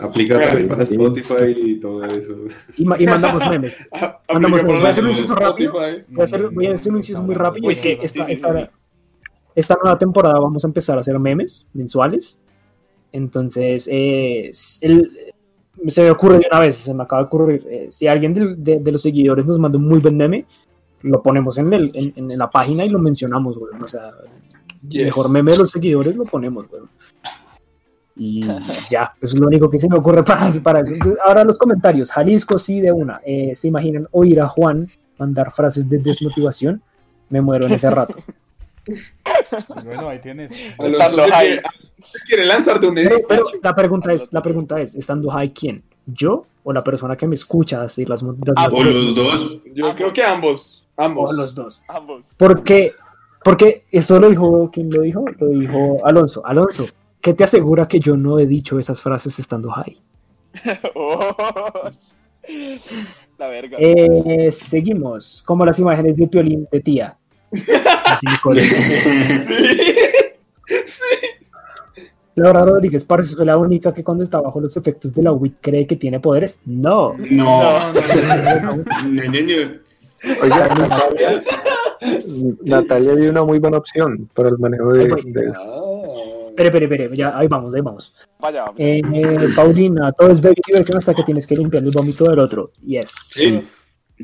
Aplica también para Spotify y todo eso. Y, ma- y mandamos memes. Mandamos memes. Voy a hacer un inciso rápido. Voy a hacer, voy a hacer un inciso muy rápido. Es que esta, esta, esta nueva temporada vamos a empezar a hacer memes mensuales. Entonces, eh, el- se me ocurre de una vez, se me acaba de ocurrir. eh, si alguien del- de, de los seguidores nos manda un muy buen meme, lo ponemos en, el, en, en la página y lo mencionamos, güey. O sea, Yes. mejor meme de los seguidores lo ponemos, güey. Y ya, eso es lo único que se me ocurre para, para eso. Entonces, ahora los comentarios. Jalisco sí de una. Eh, ¿Se imaginan oír a Juan mandar frases de desmotivación? Me muero en ese rato. Bueno, ahí tienes. Alonso Estando high. quiere, lanzar de un Pero, pero la pregunta es, la pregunta es, ¿estando high quién? ¿Yo o la persona que me escucha decir las, las, Ah, las- O los dos. Yo creo que ambos. Ambos. o los dos? Ambos. Porque, porque esto lo dijo, ¿quién lo dijo? Lo dijo Alonso. Alonso, ¿qué te asegura que yo no he dicho esas frases estando high? Oh. La verga. Eh, seguimos, como las imágenes de Piolín de tía. Así, Nicole. Laura Rodríguez, parece que la única que cuando está bajo los efectos de la WIT cree que tiene poderes. No. No. No, no, no. Oiga, Natalia, Natalia dio una muy buena opción para el manejo de, voy. de. Ah. Espere, espere, espere, ya, ahí vamos, ahí vamos. Vaya, Eh, Paulina, todo es baby divertido hasta que tienes que limpiar el vómito del otro. Yes. Sí.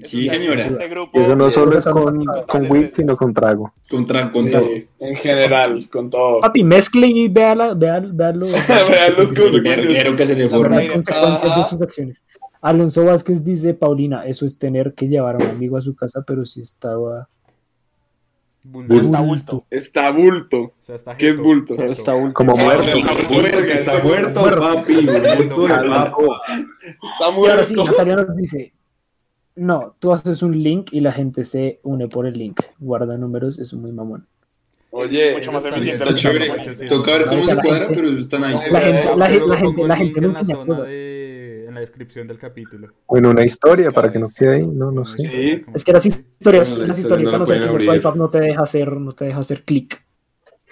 Sí, señora. Este grupo eso no es- solo es con, con sino con trago. Con Sí, todo. en general, con todo. Papi, mezcle y véala, véala, véalo. Vean los El verguero que se le las forma. consecuencias de Ajá. sus acciones. Alonso Vázquez dice, Paulina, eso es tener que llevar a un amigo a su casa, pero si estaba Bulto. Está bulto. Está bulto. O sea, está ¿Qué es bulto? Pero está último. Como muerto. Bulto está muerto, papi. Bulto. Está ahora sí, muerto. Natalia nos dice, no, tú haces un link y la gente se une por el link. Guarda números, es muy mamón. Oye, Mucho más eficiente. Está chévere. Toca ver cómo se La cuadra, gente- pero está nice. La gente, la, gente- la gente, la gente en de- la descripción del capítulo. O en una historia para que no quede ahí, no, no sé. Sí. Es que las historias, Bueno, la las historia historias, no a la no ser que su up no te deja hacer, no te deja hacer clic.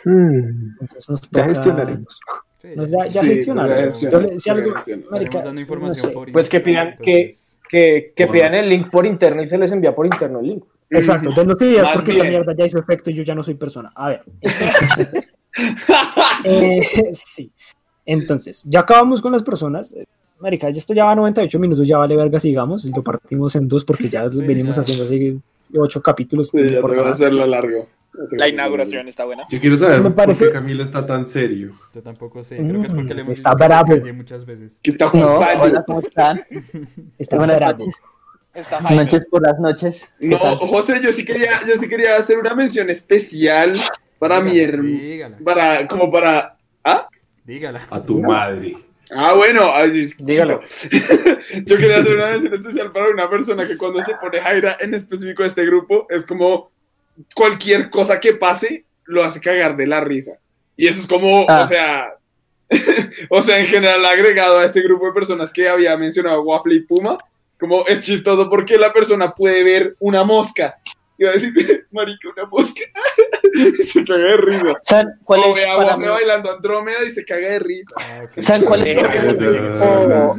Hmm, Entonces nos ya toca- gestionaremos. Sí, Nos da, ya Sí, Yo le- si algo, marica, dando no información sé. por Pues que pidan que, que, que Bueno. pidan el link por internet y se les envía por internet el link. Exacto, entonces no te digas Más porque esta bien. mierda ya hizo efecto y yo ya no soy persona. A ver. Eh, sí. Entonces, ya acabamos con las personas. Marica, ya esto ya va a 98 minutos, ya vale verga, sigamos. Y lo partimos en dos porque ya Sí, venimos ya. haciendo así ocho capítulos. Sí, ya importa te voy a nada. hacerlo largo. La inauguración está buena. Yo quiero saber Me parece- por qué Camilo está tan serio. Yo tampoco sé, creo que es porque le hemos Está bravo. muchas veces. Que está No, jugando. hola, ¿cómo están? Está Buenas bravo. noches. Está noches por las noches. ¿Qué No, tal? José, yo sí quería, yo sí quería hacer una mención especial para mi hermano. Dígala, Para, como para. ¿Ah? dígala. A tu madre. Ah, bueno, ay, Dígalo. Yo quería hacer una mención especial para una persona que cuando se pone Jaira en específico de este grupo es como cualquier cosa que pase lo hace cagar de la risa. Y eso es como, Ah. o sea, o sea, en general agregado a este grupo de personas que había mencionado Waffle y Puma, es como es chistoso porque la persona puede ver una mosca. Iba a decir, marica, una mosca. y se caga de risa. ¿Saben cuál O es ve a para mí? bailando Andrómeda y se caga de risa. Ah. ¿Saben cuál es? O-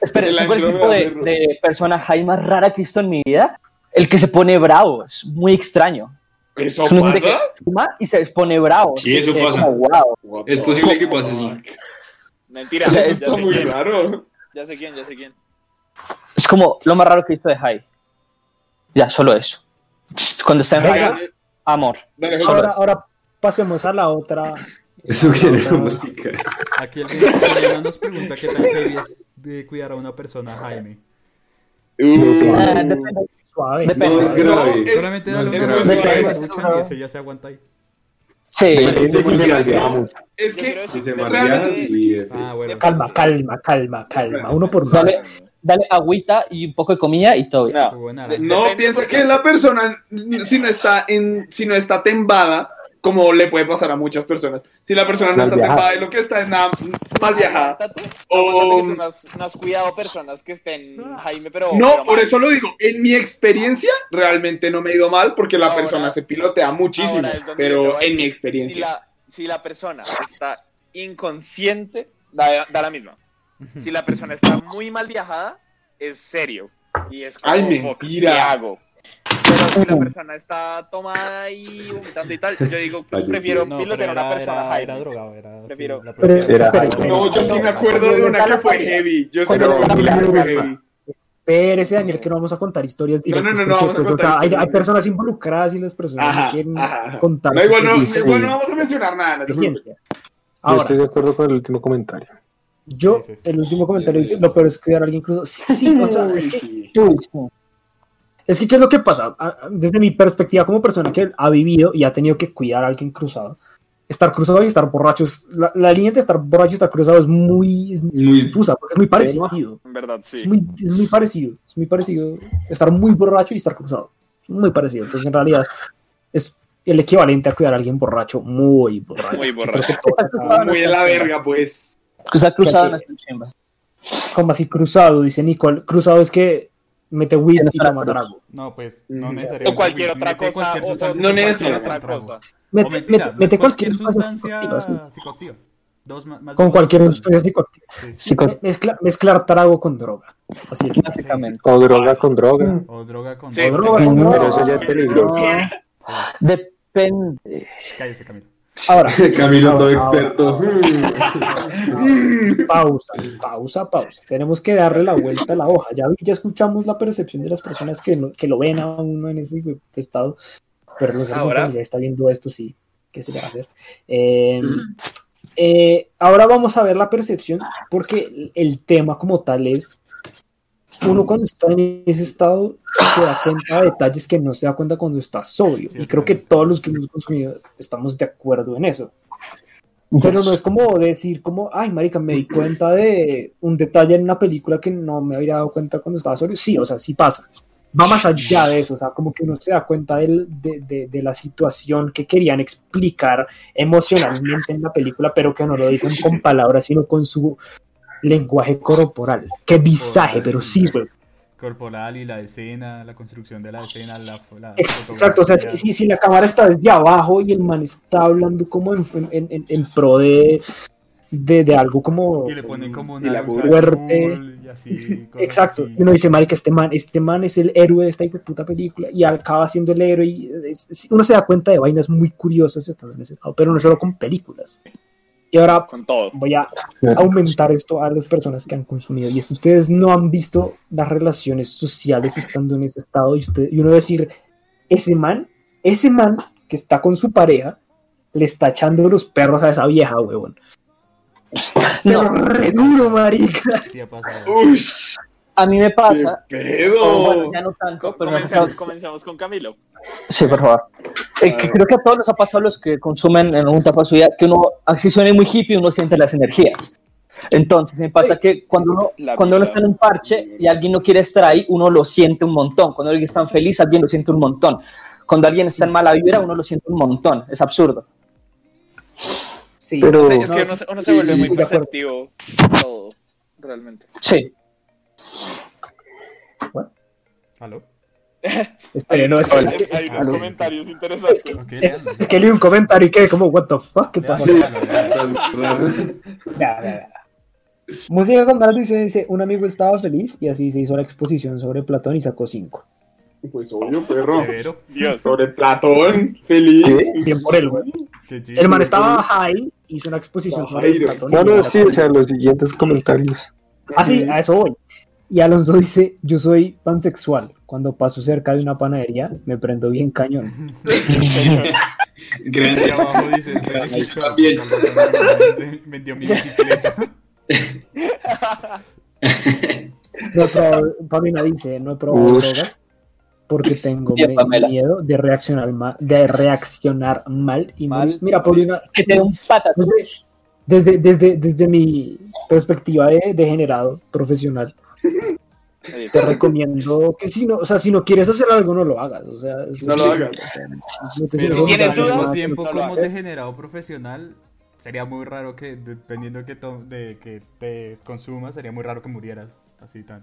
Espera, El ¿saben cuál es el tipo de, de persona Jaime más rara que he visto en mi vida? El que se pone bravo, es muy extraño. ¿Eso Es pasa? que fuma y se pone bravo. Sí, eso Es pasa. como, wow. Es posible que pase así. Mentira. O sea, ya, es muy quién, raro. ya sé quién, ya sé quién. Es como lo más raro que he visto de Jaime. Ya, solo eso. Cuando está en Venga. raya, amor. José. Ahora, ahora pasemos a la otra. Eso quiere la música. Aquí alguien alguien nos pregunta qué tan heavy es de cuidar a una persona, Jaime. Uh, Ah, depende. Suave. Depende. No es grave. es- Solamente no dale es grave. Depende. que escuchan y eso ya se aguanta ahí. Sí, sí, sí, sí, sí, sí, sí. sí. No, es que Dice que Marías realmente- y F. Ah, bueno. Calma, calma, calma, calma. Uno por uno. Dale, dale agüita y un poco de comida y todo. No, no piensa que la persona si no está en si no está tembada como le puede pasar a muchas personas. Si la persona no Mal está viajada. tembada y lo que está es nada mal viajada. O- no has, no has cuidado personas que estén, Jaime, pero. No, pero por eso lo digo. En mi experiencia realmente no me ha ido mal porque la Ahora- persona se pilotea muchísimo, pero en mi experiencia. Si la, si la persona está inconsciente, da, da la misma. Si la persona está muy mal viajada, es serio. Y es como, Ay, mentira. ¿qué hago? Pero si la persona está tomada y vomitando y tal, yo digo, Fallecido. prefiero No, pilotear a una persona era, Jaime. era drogado, era, sí, Prefiero- la Pero-. Era. No, yo sí me acuerdo de una que fue heavy. Yo sí me acuerdo de una que fue heavy. Espérese, Daniel, que no vamos a contar historias No, no, directas. no, no, porque, vamos a pues, o contar sea, hay, hay personas involucradas y las personas Ajá, no quieren ajá, ajá. contar. No, igual no, igual no vamos a mencionar nada. no. Yo Ahora, estoy de acuerdo con el último comentario. Yo, Sí, sí. el último comentario dice, lo peor es cuidar a alguien cruzado. Sí, o sea, es que, es que, ¿qué es lo que pasa? Desde mi perspectiva como persona que ha vivido y ha tenido que cuidar a alguien cruzado, estar cruzado y estar borracho, es- la, la línea entre estar borracho y estar cruzado es muy, es muy difusa, porque es muy parecido. En verdad, Es muy, es muy parecido, es muy parecido estar muy borracho y estar cruzado. Muy parecido. Entonces, en realidad, es el equivalente a cuidar a alguien borracho, muy borracho. Muy borracho. Muy en la verga, pues. Está cruzado no está chimba. Como así cruzado, dice Nicole. Cruzado es que mete weed y fracturas. trago. No, pues, no Mm. necesariamente. O cualquier otra mete cosa. o- o- No necesariamente otra cosa. Mete, O mentira, mete- mete cualquier sustancia psicoactiva, sí. psicoactiva. Dos ma- más Con cualquier sustancia psicoactiva. Sí. Mezcla- mezclar trago con droga. Así es. Básicamente. O droga con droga. O droga con Sí. O droga Pero eso ya es peligroso. Depende. Cállese, Camilo. Ahora, Camilo, todo ahora, experto. ahora, pausa, pausa, pausa. Tenemos que darle la vuelta a la hoja. Ya, vi- ya escuchamos la percepción de las personas que, lo- que lo ven a uno en ese estado, pero no sé Ahora. ya está viendo esto, sí. ¿Qué se le va a hacer? Eh, eh, ahora vamos a ver la percepción, porque el tema como tal es uno cuando está en ese estado se da cuenta de detalles que no se da cuenta cuando está sobrio. Sí, y creo que todos los que hemos consumido estamos de acuerdo en eso. Pero no es como decir como, ay, marica, me di cuenta de un detalle en una película que no me había dado cuenta cuando estaba sobrio. Sí, o sea, sí pasa. Va más allá de eso, o sea, como que uno se da cuenta del- de, de- de la situación que querían explicar emocionalmente en la película, pero que no lo dicen con palabras, sino con su lenguaje corporal. Qué visaje, pero sí, güey. Corporal y la escena, la construcción de la escena, la, la Exacto, o sea, si, si- la cámara está desde abajo y el man está hablando como en, en- en- en pro de, de, de algo como... Y le ponen como una la fuerte. y así. Exacto, así. uno dice, marica, este man, este man es el héroe de esta puta película y acaba siendo el héroe y es- uno se da cuenta de vainas muy curiosas estando en ese estado, pero no solo con películas. Y ahora Con todo. voy a aumentar esto a las personas que han consumido. Y es ustedes no han visto las relaciones sociales estando en ese estado. Y, usted, y uno decir, ese man, ese man que está con su pareja, le está echando los perros a esa vieja, huevón. Pero re duro, marica. Uy, A mí me pasa, qué o bueno, ya no tanto, pero me Comencemos, comencemos con Camilo. Sí, por favor. Eh, que creo que a todos nos ha pasado a los que consumen en una etapa de su vida que uno, así suene muy hippie, uno siente las energías. Entonces, me pasa que cuando uno, cuando uno está en un parche y alguien no quiere estar ahí, uno lo siente un montón. Cuando alguien está feliz, alguien lo siente un montón. Cuando alguien está en mala vibra, uno lo siente un montón. Es absurdo. Sí, Pero- Sí, es que uno, se- uno se sí, vuelve sí, muy perceptivo todo, realmente. Sí. ¿Aló? Espere, no, es que, Hay, es que, hay unos comentarios interesantes. Es que leí un comentario y quedé como, what the fuck, ¿qué pasa? Música con edición dice, un amigo estaba feliz y así se hizo la exposición sobre Platón y sacó cinco. Pues obvio, perro. Dios. Sobre Platón, feliz. Bien por él, güey. El man estaba high, hizo una exposición sobre. Platón. y No, no, la sí, o sea, los siguientes comentarios. Ah, sí, a eso voy. Y Alonso dice, yo soy pansexual. Cuando paso cerca de una panadería, me prendo bien cañón. Grande. abajo dice, también. Vendió mi bicicleta. No he probado, Pamela dice, no he probado drogas porque tengo Bien, miedo de reaccionar mal, de reaccionar mal y Mal. Mira, Paulina, Que te un desde, desde, desde mi perspectiva de degenerado profesional, te recomiendo que si no, o sea, si no quieres hacer algo, no lo hagas. O sea, es- No lo hagas. si tienes dudas, tiempo como degenerado profesional, sería muy raro que, dependiendo que, de que te consumas, sería muy raro que murieras así tan.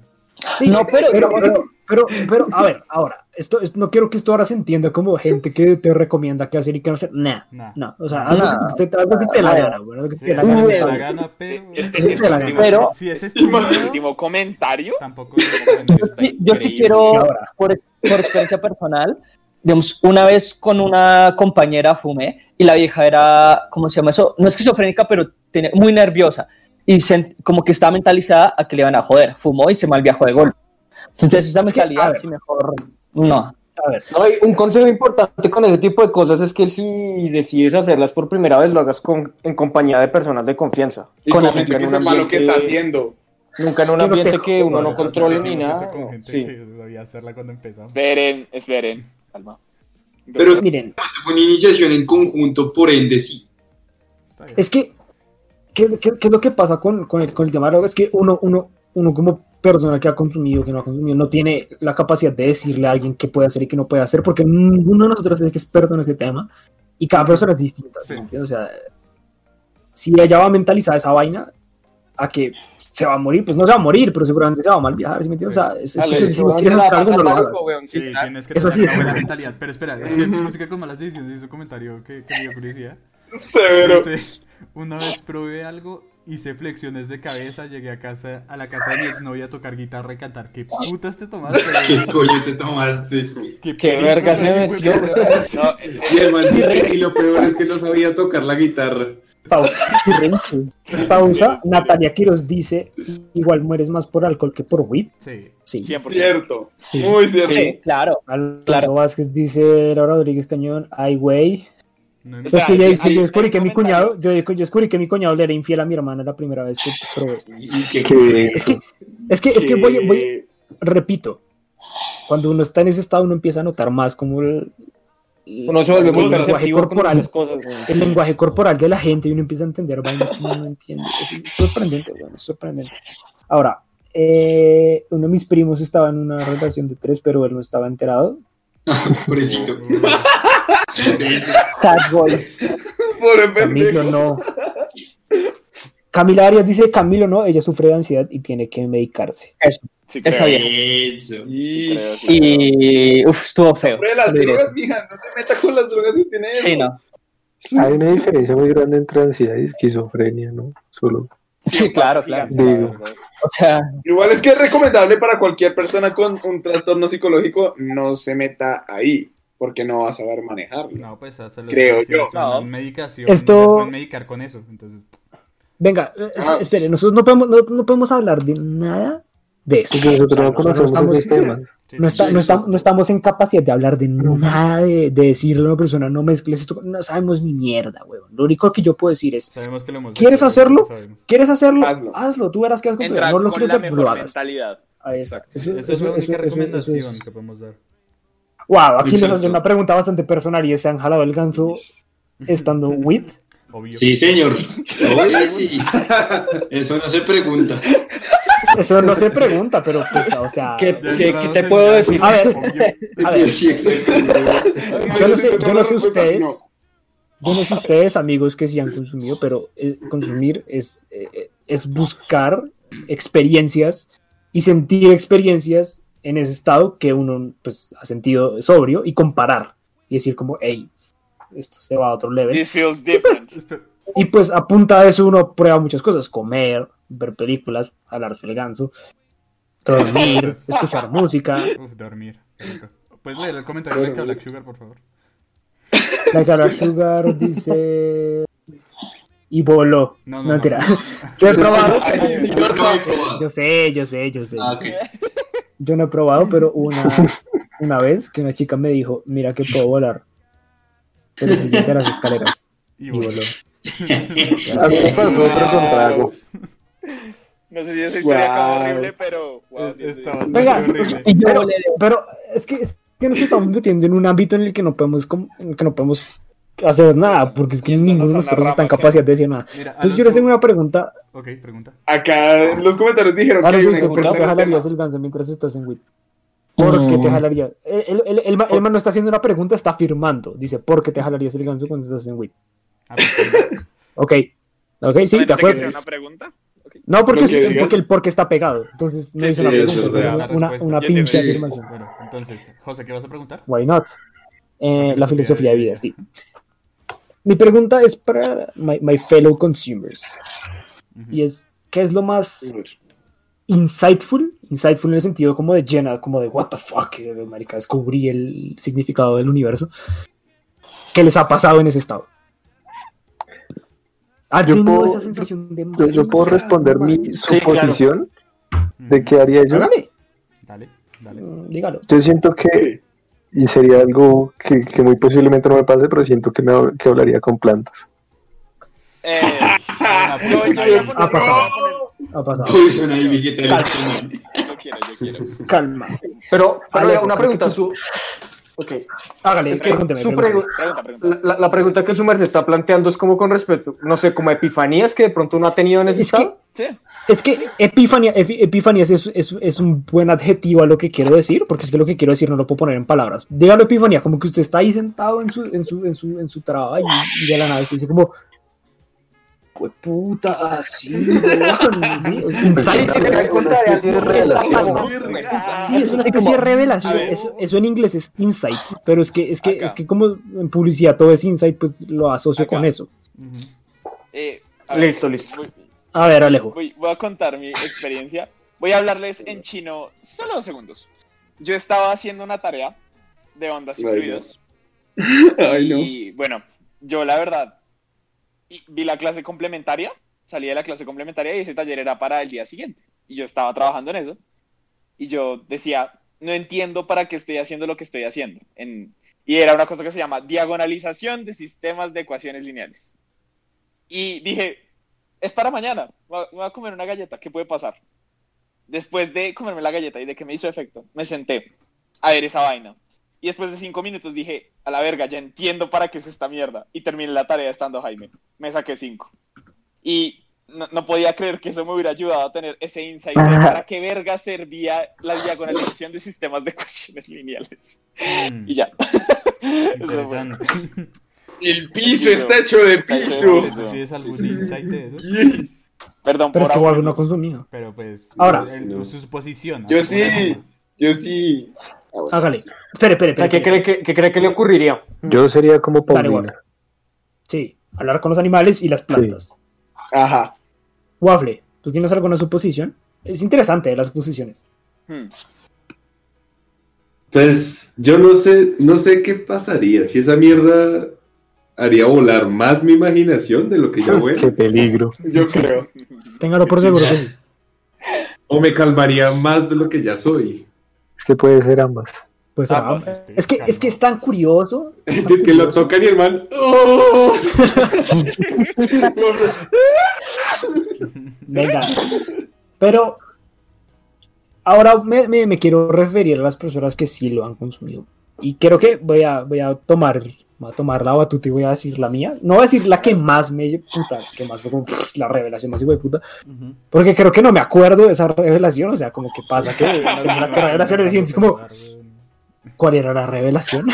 Sí, No, pero- pero, pero, pero, pero, a ver, ahora, esto, es- no quiero que esto ahora se entienda como gente que te recomienda qué hacer y qué no hacer. Nah, Nah. no, o sea, Nah. haz lo que te, haz lo que te dé la gana, güey, que te la Sí, gana, pero. Este, este Si ese es tu miedo, último comentario. tampoco. Yo sí- yo sí Increíble. quiero, por, por experiencia personal, digamos, una vez con una compañera fumé y la vieja era, ¿cómo se llama eso? No esquizofrénica, pero tenía, muy nerviosa y sent- como que estaba mentalizada a que le iban a joder. Fumó y se mal viajó de golpe. Entonces, esa mentalidad, mejor no. A ver, No, un consejo importante con ese tipo de cosas es que si decides hacerlas por primera vez, lo hagas con, en compañía de personas de confianza. Y Con con gente en que un sepa lo que ambiente- está haciendo. Nunca en un no ambiente que uno no controle ni nada. eso con gente Sí. que debía hacerla cuando empezamos. Esperen, esperen. Calma. Pero miren, fue una iniciación en conjunto, por ende sí. Es que, ¿qué, qué, qué es lo que pasa con, con, el, con el tema de la droga? Es que uno, uno, uno como persona que ha consumido, que no ha consumido, no tiene la capacidad de decirle a alguien qué puede hacer y qué no puede hacer, porque ninguno de nosotros es experto en ese tema y cada persona es distinta. ¿sí Sí. O sea, si ella va mentalizada esa vaina a que se va a morir, pues no se va a morir, pero seguramente se va a mal viajar, ¿sí me entiendes? O sea, es, es Dale, que si no quieres la hacer algo, no lo hagas. Sí, sí, tienes que Eso tener sí es buena mentalidad. Pero espera, es que música con malas decisiones hizo un comentario que, que me dio curiosidad. Severo. Dice, una vez probé algo hice flexiones de cabeza, llegué a casa, a la casa de mi exnovia a tocar guitarra y cantar. ¿Qué putas te tomaste? ¿Qué coño te tomaste? ¿Qué, verga se metió. No, Y el man dice, y lo peor es que no sabía tocar la guitarra. Pausa. Pausa. Natalia Quiroz dice: Igual mueres más por alcohol que por weed. Sí. Sí. 100%. Cierto. Sí. Muy cierto. Sí, claro. Alonso Claro. Vázquez dice: Laura Rodríguez Cañón, ay, güey. No, Pues que ya hay- es que yo descubrí que mi cuñado, yo, yo descubrí que mi cuñado le era infiel a mi hermana la primera vez que probé. Que Es que, es que, es que voy, voy, repito, cuando uno está en ese estado uno empieza a notar más como el, Uno se vuelve muy el lenguaje corporal, cosas. el lenguaje corporal de la gente y uno empieza a entender vainas que uno no entiende. Es, es sorprendente, weón, es sorprendente. Ahora, eh, uno de mis primos estaba en una relación de tres, pero él no estaba enterado. Pobrecito. Sad boy. Pobre Camilo no. Camila Arias dice, Camilo no, ella sufre de ansiedad y tiene que medicarse. Eso. Sí, Eso creo. bien. Eso. Y... Sí. Uf, estuvo feo. Hombre, las drogas, mija, no se meta con las drogas que tiene. Sí, no. hay una diferencia muy grande entre ansiedad y esquizofrenia, ¿no? Solo Sí, claro, claro. digo. O sea, Igual es que es recomendable para cualquier persona con un trastorno psicológico no se meta ahí, porque no va a saber manejarlo. No, pues hacerlo. Creo yo. No. medicación. Esto- se pueden medicar con eso. Entonces, Venga, eh, es- Ah, espere, nosotros no podemos, no, no podemos hablar de nada de eso. No estamos- no, no, no en capacidad de hablar de nada, de, de decirle a una persona, no mezcles esto, con-". no sabemos ni mierda, weón. Lo único que yo puedo decir es, Sabemos que lo hemos ¿Quieres hecho, hacerlo? ¿quieres hacerlo? Hazlo. Hazlo, tú verás que vas con tu vida. No lo quieres la hacer, mejor lo hagas. mentalidad. Ahí está. Exacto. Eso, Esa eso- es la eso- única eso- eso recomendación es- que podemos dar. Wow, aquí nos Exacto. hacen una pregunta bastante personal y ¿se han jalado el ganso estando with? Obvio. Sí, señor. Oye, sí. Eso no se pregunta. Eso no se pregunta, pero pues, o sea... ¿Qué, te puedo decir? A ver. obvio. A ver. Sí, exacto. Yo no sé, yo no sé No. ustedes, yo no sé ustedes, amigos, que sí han consumido, pero eh, consumir es, eh, es buscar experiencias y sentir experiencias en ese estado que uno pues ha sentido sobrio y comparar y decir como, hey, esto se va a otro level. This feels different. Espera, Y pues a punta de eso uno prueba muchas cosas, comer, ver películas, jalarse el ganso, dormir, escuchar música. Uf, dormir. ¿Puedes leer el comentario de Black Sugar, por favor? La cara Sugar dice... Y voló. No, No, no, no. Yo he probado. Yo no he probado. Yo sé, yo sé, yo sé. Ah, ok. Yo no he probado, pero una, una vez que una chica me dijo, mira que puedo volar. Pero siguiente a las escaleras. Y Y voló. A mí me pasó otro con trago. No sé si esa historia acaba Wow. horrible, pero. wow, Dios Venga. horrible. Pero, es que, es que nos estamos metiendo en un ámbito en el que no podemos, en el que no podemos hacer nada, porque es que ninguno de nosotros está en capacidad de decir nada. Mira, Entonces yo les tengo una pregunta. Ok, pregunta. Acá en los comentarios dijeron que hay una usted, ¿por qué te jalarías el ganso mientras estás en WIT? ¿Por qué te jalarías? El, el, el, el, ma- el man no está haciendo una pregunta, está afirmando. Dice, ¿por qué te jalarías el ganso cuando estás en WIT? Ah, pues, sí. Ok. Ok, sí, de ¿Solamente que acuerdo. una pregunta? No, porque, que es- porque el porque está pegado. Entonces no Sí, una sí, pregunta, es una, una, pinche afirmación. Bueno, entonces, José, ¿qué vas a preguntar? Why not? Eh, la filosofía de vida, sí. Mi pregunta es para my, my fellow consumers. Ujú. Y es, ¿qué es lo más insightful? Insightful en el sentido como de llena, como de what the fuck, eh, marica, descubrí el significado del universo. ¿Qué les ha pasado en ese estado? ¿Han Yo tenido puedo- esa sensación de Yo, yo puedo responder mi suposición de Ujú. qué haría yo. Dale, dale. mm, dígalo. Yo siento que, y sería algo que, que muy posiblemente no me pase, pero siento que, me, que hablaría con plantas. Eh, Ha pasado. Ha pasado. Este man? yo quiero, yo quiero. Calma. Pero, pero una pregunta, su... Ok. Hágale, Es que pregúnteme, su pregu- Pregunta, pregunta. la, la pregunta que su merced está planteando es como con respecto, no sé, como epifanías que de pronto uno ha tenido en ese Es que-. Sí. Es que epifanía, epi- epifanías es, es, es un buen adjetivo a lo que quiero decir, porque es que lo que quiero decir no lo puedo poner en palabras. Dígalo epifanía, como que usted está ahí sentado en su, en su, en su, en su trabajo y, y de la nada usted dice como, pues puta, así, weón", ¿sí? Sí, sí. Sí, es una especie de revelación. Eso, eso en inglés es insight, pero es que, es que, Acá. es que como en publicidad todo es insight, pues lo asocio Acá. con eso. Eh, a ver, Listo, listo. A ver, Alejo. Voy, voy a contar mi experiencia. Voy a hablarles en chino solo dos segundos. Yo estaba haciendo una tarea de ondas fluidos. Ay, no. Y bueno, yo la verdad y- vi la clase complementaria, salí de la clase complementaria y ese taller era para el día siguiente. Y yo estaba trabajando en eso. Y yo decía, no entiendo para qué estoy haciendo lo que estoy haciendo. En- y era una cosa que se llama diagonalización de sistemas de ecuaciones lineales. Y dije, es para mañana, voy a comer una galleta, ¿qué puede pasar? Después de comerme la galleta y de que me hizo efecto, me senté a ver esa vaina. Y después de cinco minutos dije, a la verga, ya entiendo para qué es esta mierda. Y terminé la tarea estando Jaime. Me saqué cinco. Y no, no podía creer que eso me hubiera ayudado a tener ese insight de para qué verga servía la diagonalización de sistemas de ecuaciones lineales. Mm, Y ya. Interesante. El piso está hecho de Está hecho de piso. piso. ¿Tienes algún insight de eso? Yes. Perdón Pero por es que no consumía. Pero pues, Ahora. No. su suposición. Yo sí, yo sí. Ah, bueno. Hágale. Espere, espere, O sea, espere. ¿qué espere. cree que, qué cree que le ocurriría? Yo sería como Paulina. Sí, hablar con los animales y las plantas. Ajá. Waffle, ¿tú tienes alguna suposición? Es interesante las suposiciones. Hmm. Pues yo no sé, no sé qué pasaría si esa mierda haría volar más mi imaginación de lo que ya Qué vuela. peligro. Yo creo. Téngalo por seguro que sí. O me calmaría más de lo que ya soy. Es que puede ser ambas. Pues, Ah, pues, es, que, es que es tan curioso. es tan Es que lo tocan y el man. ¡Oh! Venga. Pero ahora me, me- me quiero referir a las personas que sí lo han consumido. Y creo que voy a, voy a tomar voy a tomar la batuta y voy a decir la mía. No voy a decir la que más me puta, que más fue como pff, la revelación más hijo de puta. Ujú. Porque creo que no me acuerdo de esa revelación. O sea, como que pasa que tengo las revelaciones y es como, ¿cuál era la revelación?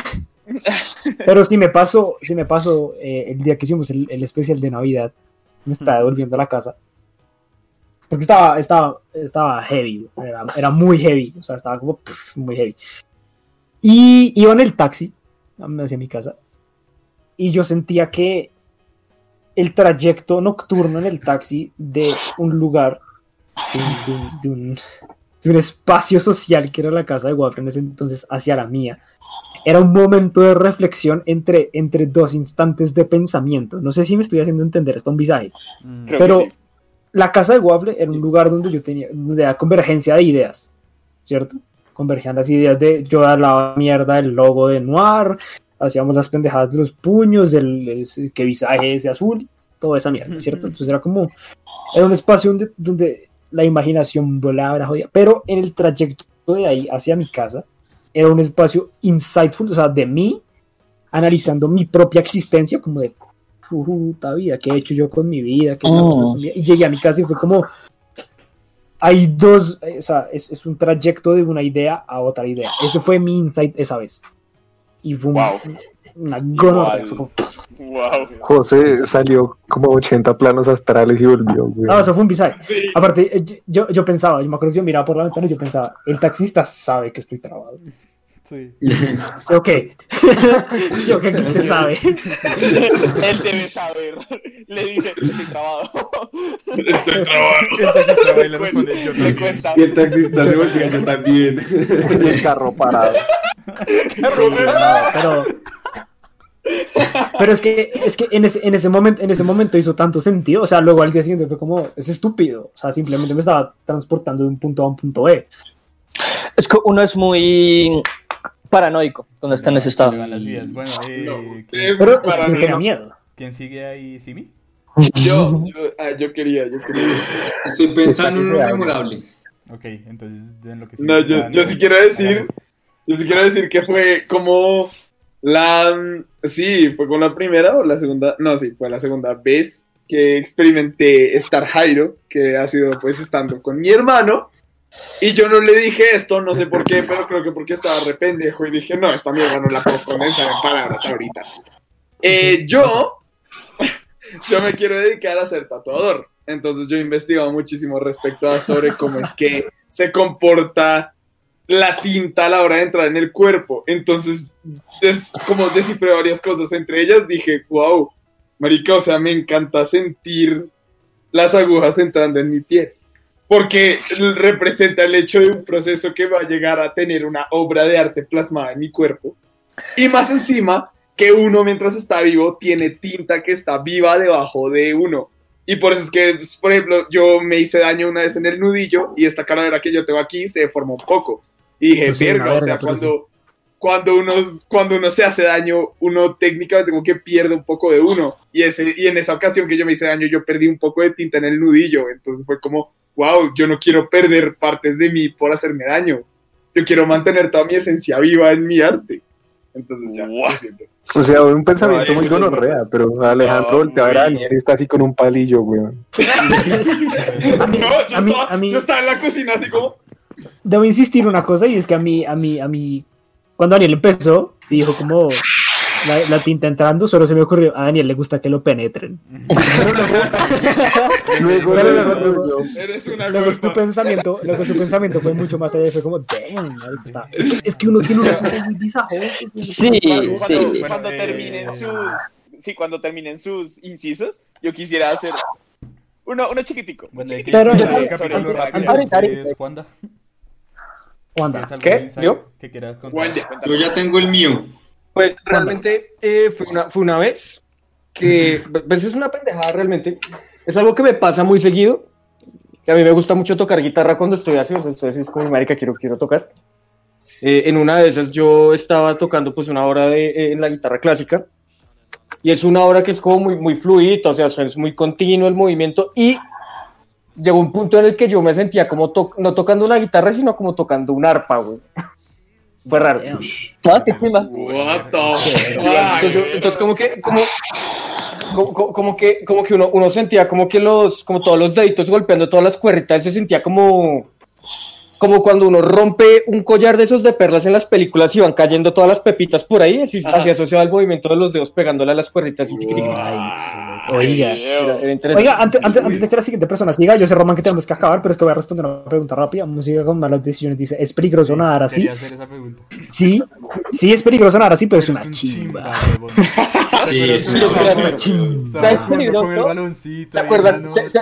Pero si me paso, si me paso eh, el día que hicimos el, el especial de Navidad, me estaba devolviendo a la casa. Porque estaba, estaba, estaba heavy, era, era muy heavy, o sea, estaba como pff, muy heavy. Y iba en el taxi hacia mi casa y yo sentía que el trayecto nocturno en el taxi de un lugar, de un, de un- de un- de un espacio social que era la casa de Waffle en ese entonces hacia la mía, era un momento de reflexión entre, entre dos instantes de pensamiento. No sé si me estoy haciendo entender, está un visaje. Mm, Creo Pero sí. la casa de Waffle era un lugar donde yo tenía, donde había convergencia de ideas, ¿cierto? Convergían las ideas de yo la mierda del logo de Noir, hacíamos las pendejadas de los puños, del, el- que visaje ese azul, toda esa mierda, ¿cierto? Entonces era como, era un espacio donde, donde la imaginación volaba, era jodida, pero en el trayecto de ahí hacia mi casa, era un espacio insightful, o sea, de mí, analizando mi propia existencia, como de puta vida, ¿qué he hecho yo con mi vida? ¿Qué Oh. con mi vida? Y llegué a mi casa y fue como, hay dos, eh, o sea, es, es un trayecto de una idea a otra idea. Ese fue mi insight esa vez. Y fue un- Wow. una como- Wow. José salió como 80 planos astrales y volvió, güey. No, eso fue un bizarro. Sí. Aparte, eh, yo, yo pensaba, yo me acuerdo que yo miraba por la ventana y yo pensaba, el taxista sabe que estoy trabado. Sí. Sí, ok. sí, ok, que usted sabe. Él debe saber. Le dice, estoy trabado. Estoy trabado. Y le responde, yo Le también. cuenta. Y el taxista se volvía yo también. Y el carro parado. Sí, no, pero pero es que es que en ese, en ese momento en ese momento hizo tanto sentido o sea luego al día siguiente fue como es estúpido o sea simplemente me estaba transportando de un punto a un punto B Es que uno es muy paranoico cuando está en ese Se estado. Bueno, eh, ¿quién, pero es que miedo sigue ahí, Simi? Yo, yo, ah, yo quería, yo quería. Estoy pensando en uno memorable. Ok, entonces en lo que No, yo, yo sí quiero decir, yo sí quiero decir que fue como la, sí, fue con la primera o la segunda, no, sí, fue la segunda vez que experimenté estar Jairo, que ha sido pues estando con mi hermano, y yo no le dije esto, no sé por qué, pero creo que porque estaba re pendejo y dije, no, esta mierda no la puedo condensar en palabras ahorita. Eh, yo, yo me quiero dedicar a ser tatuador, entonces yo he investigado muchísimo respecto a sobre cómo es que se comporta la tinta a la hora de entrar en el cuerpo. Entonces, es como descifré varias cosas. Entre ellas dije, wow, marica, o sea, me encanta sentir las agujas entrando en mi piel. Porque representa el hecho de un proceso que va a llegar a tener una obra de arte plasmada en mi cuerpo. Y más encima, que uno mientras está vivo tiene tinta que está viva debajo de uno. Y por eso es que, por ejemplo, yo me hice daño una vez en el nudillo y esta calavera que yo tengo aquí se deformó un poco. Y dije, Pues una verga, o verga, sea, cuando, cuando, uno, cuando uno se hace daño, uno técnicamente como que pierde un poco de uno. Y, ese, y en esa ocasión que yo me hice daño, yo perdí un poco de tinta en el nudillo. Entonces fue como, wow, yo no quiero perder partes de mí por hacerme daño. Yo quiero mantener toda mi esencia viva en mi arte. Entonces ya, siento. O sea, un pensamiento No, muy sí, gonorrea, pero Alejandro No, voltea a ver a güey. Daniel y está así con un palillo, weón. A mí, No, yo, a mí, estaba, a mí- yo estaba en la cocina así como, debo insistir una cosa y es que a mí, a mí, a mí, cuando Daniel empezó, dijo como la, la tinta entrando, solo se me ocurrió, a Daniel le gusta que lo penetren. Luego, luego, luego- luego, eres una Luego su pensamiento, luego su pensamiento fue mucho más allá y fue como, damn, está. Es que, es que uno tiene unos ojos muy bizarros. Sí, Cuando, sí. cuando Eh, terminen sus, sí, cuando terminen sus incisos, yo quisiera hacer uno, uno chiquitico. Bueno, hay que Pero Wanda, ¿tienes algún ¿Qué? ¿Yo? que quieras contar? Wanda. Yo ya tengo el mío. Pues realmente eh, fue, una, fue una vez que, pues es una pendejada realmente. Es algo que me pasa muy seguido. Que a mí me gusta mucho tocar guitarra cuando estoy así, o sea, estoy así es como marica, quiero, quiero tocar. Eh, en una de esas yo estaba tocando pues una hora de, eh, en la guitarra clásica y es una hora que es como muy, muy fluida, o sea, es muy continuo el movimiento y llegó un punto en el que yo me sentía como to- no tocando una guitarra, sino como tocando un arpa, güey. Fue raro. Ah, qué chimba. Entonces, entonces como que, como, como, como- como que, como que uno, uno sentía como que los, como todos los deditos golpeando todas las cuerritas, se sentía como, como cuando uno rompe un collar de esos de perlas en las películas y van cayendo todas las pepitas por ahí, así, así asociaba el movimiento de los dedos pegándole a las cuerritas y tiqui, tiqui, tiqui. Oiga. Era- era interesante. Oiga, antes, antes, antes de que la siguiente persona siga, yo sé, Román, que tenemos que acabar, pero es que voy a responder una pregunta rápida. Música con malas decisiones dice, ¿es peligroso nadar así? Hacer esa pregunta. Sí, sí es peligroso nadar así, pero es una un chimba. Sí, Pero es una Chimba. ¿Sabes peligroso?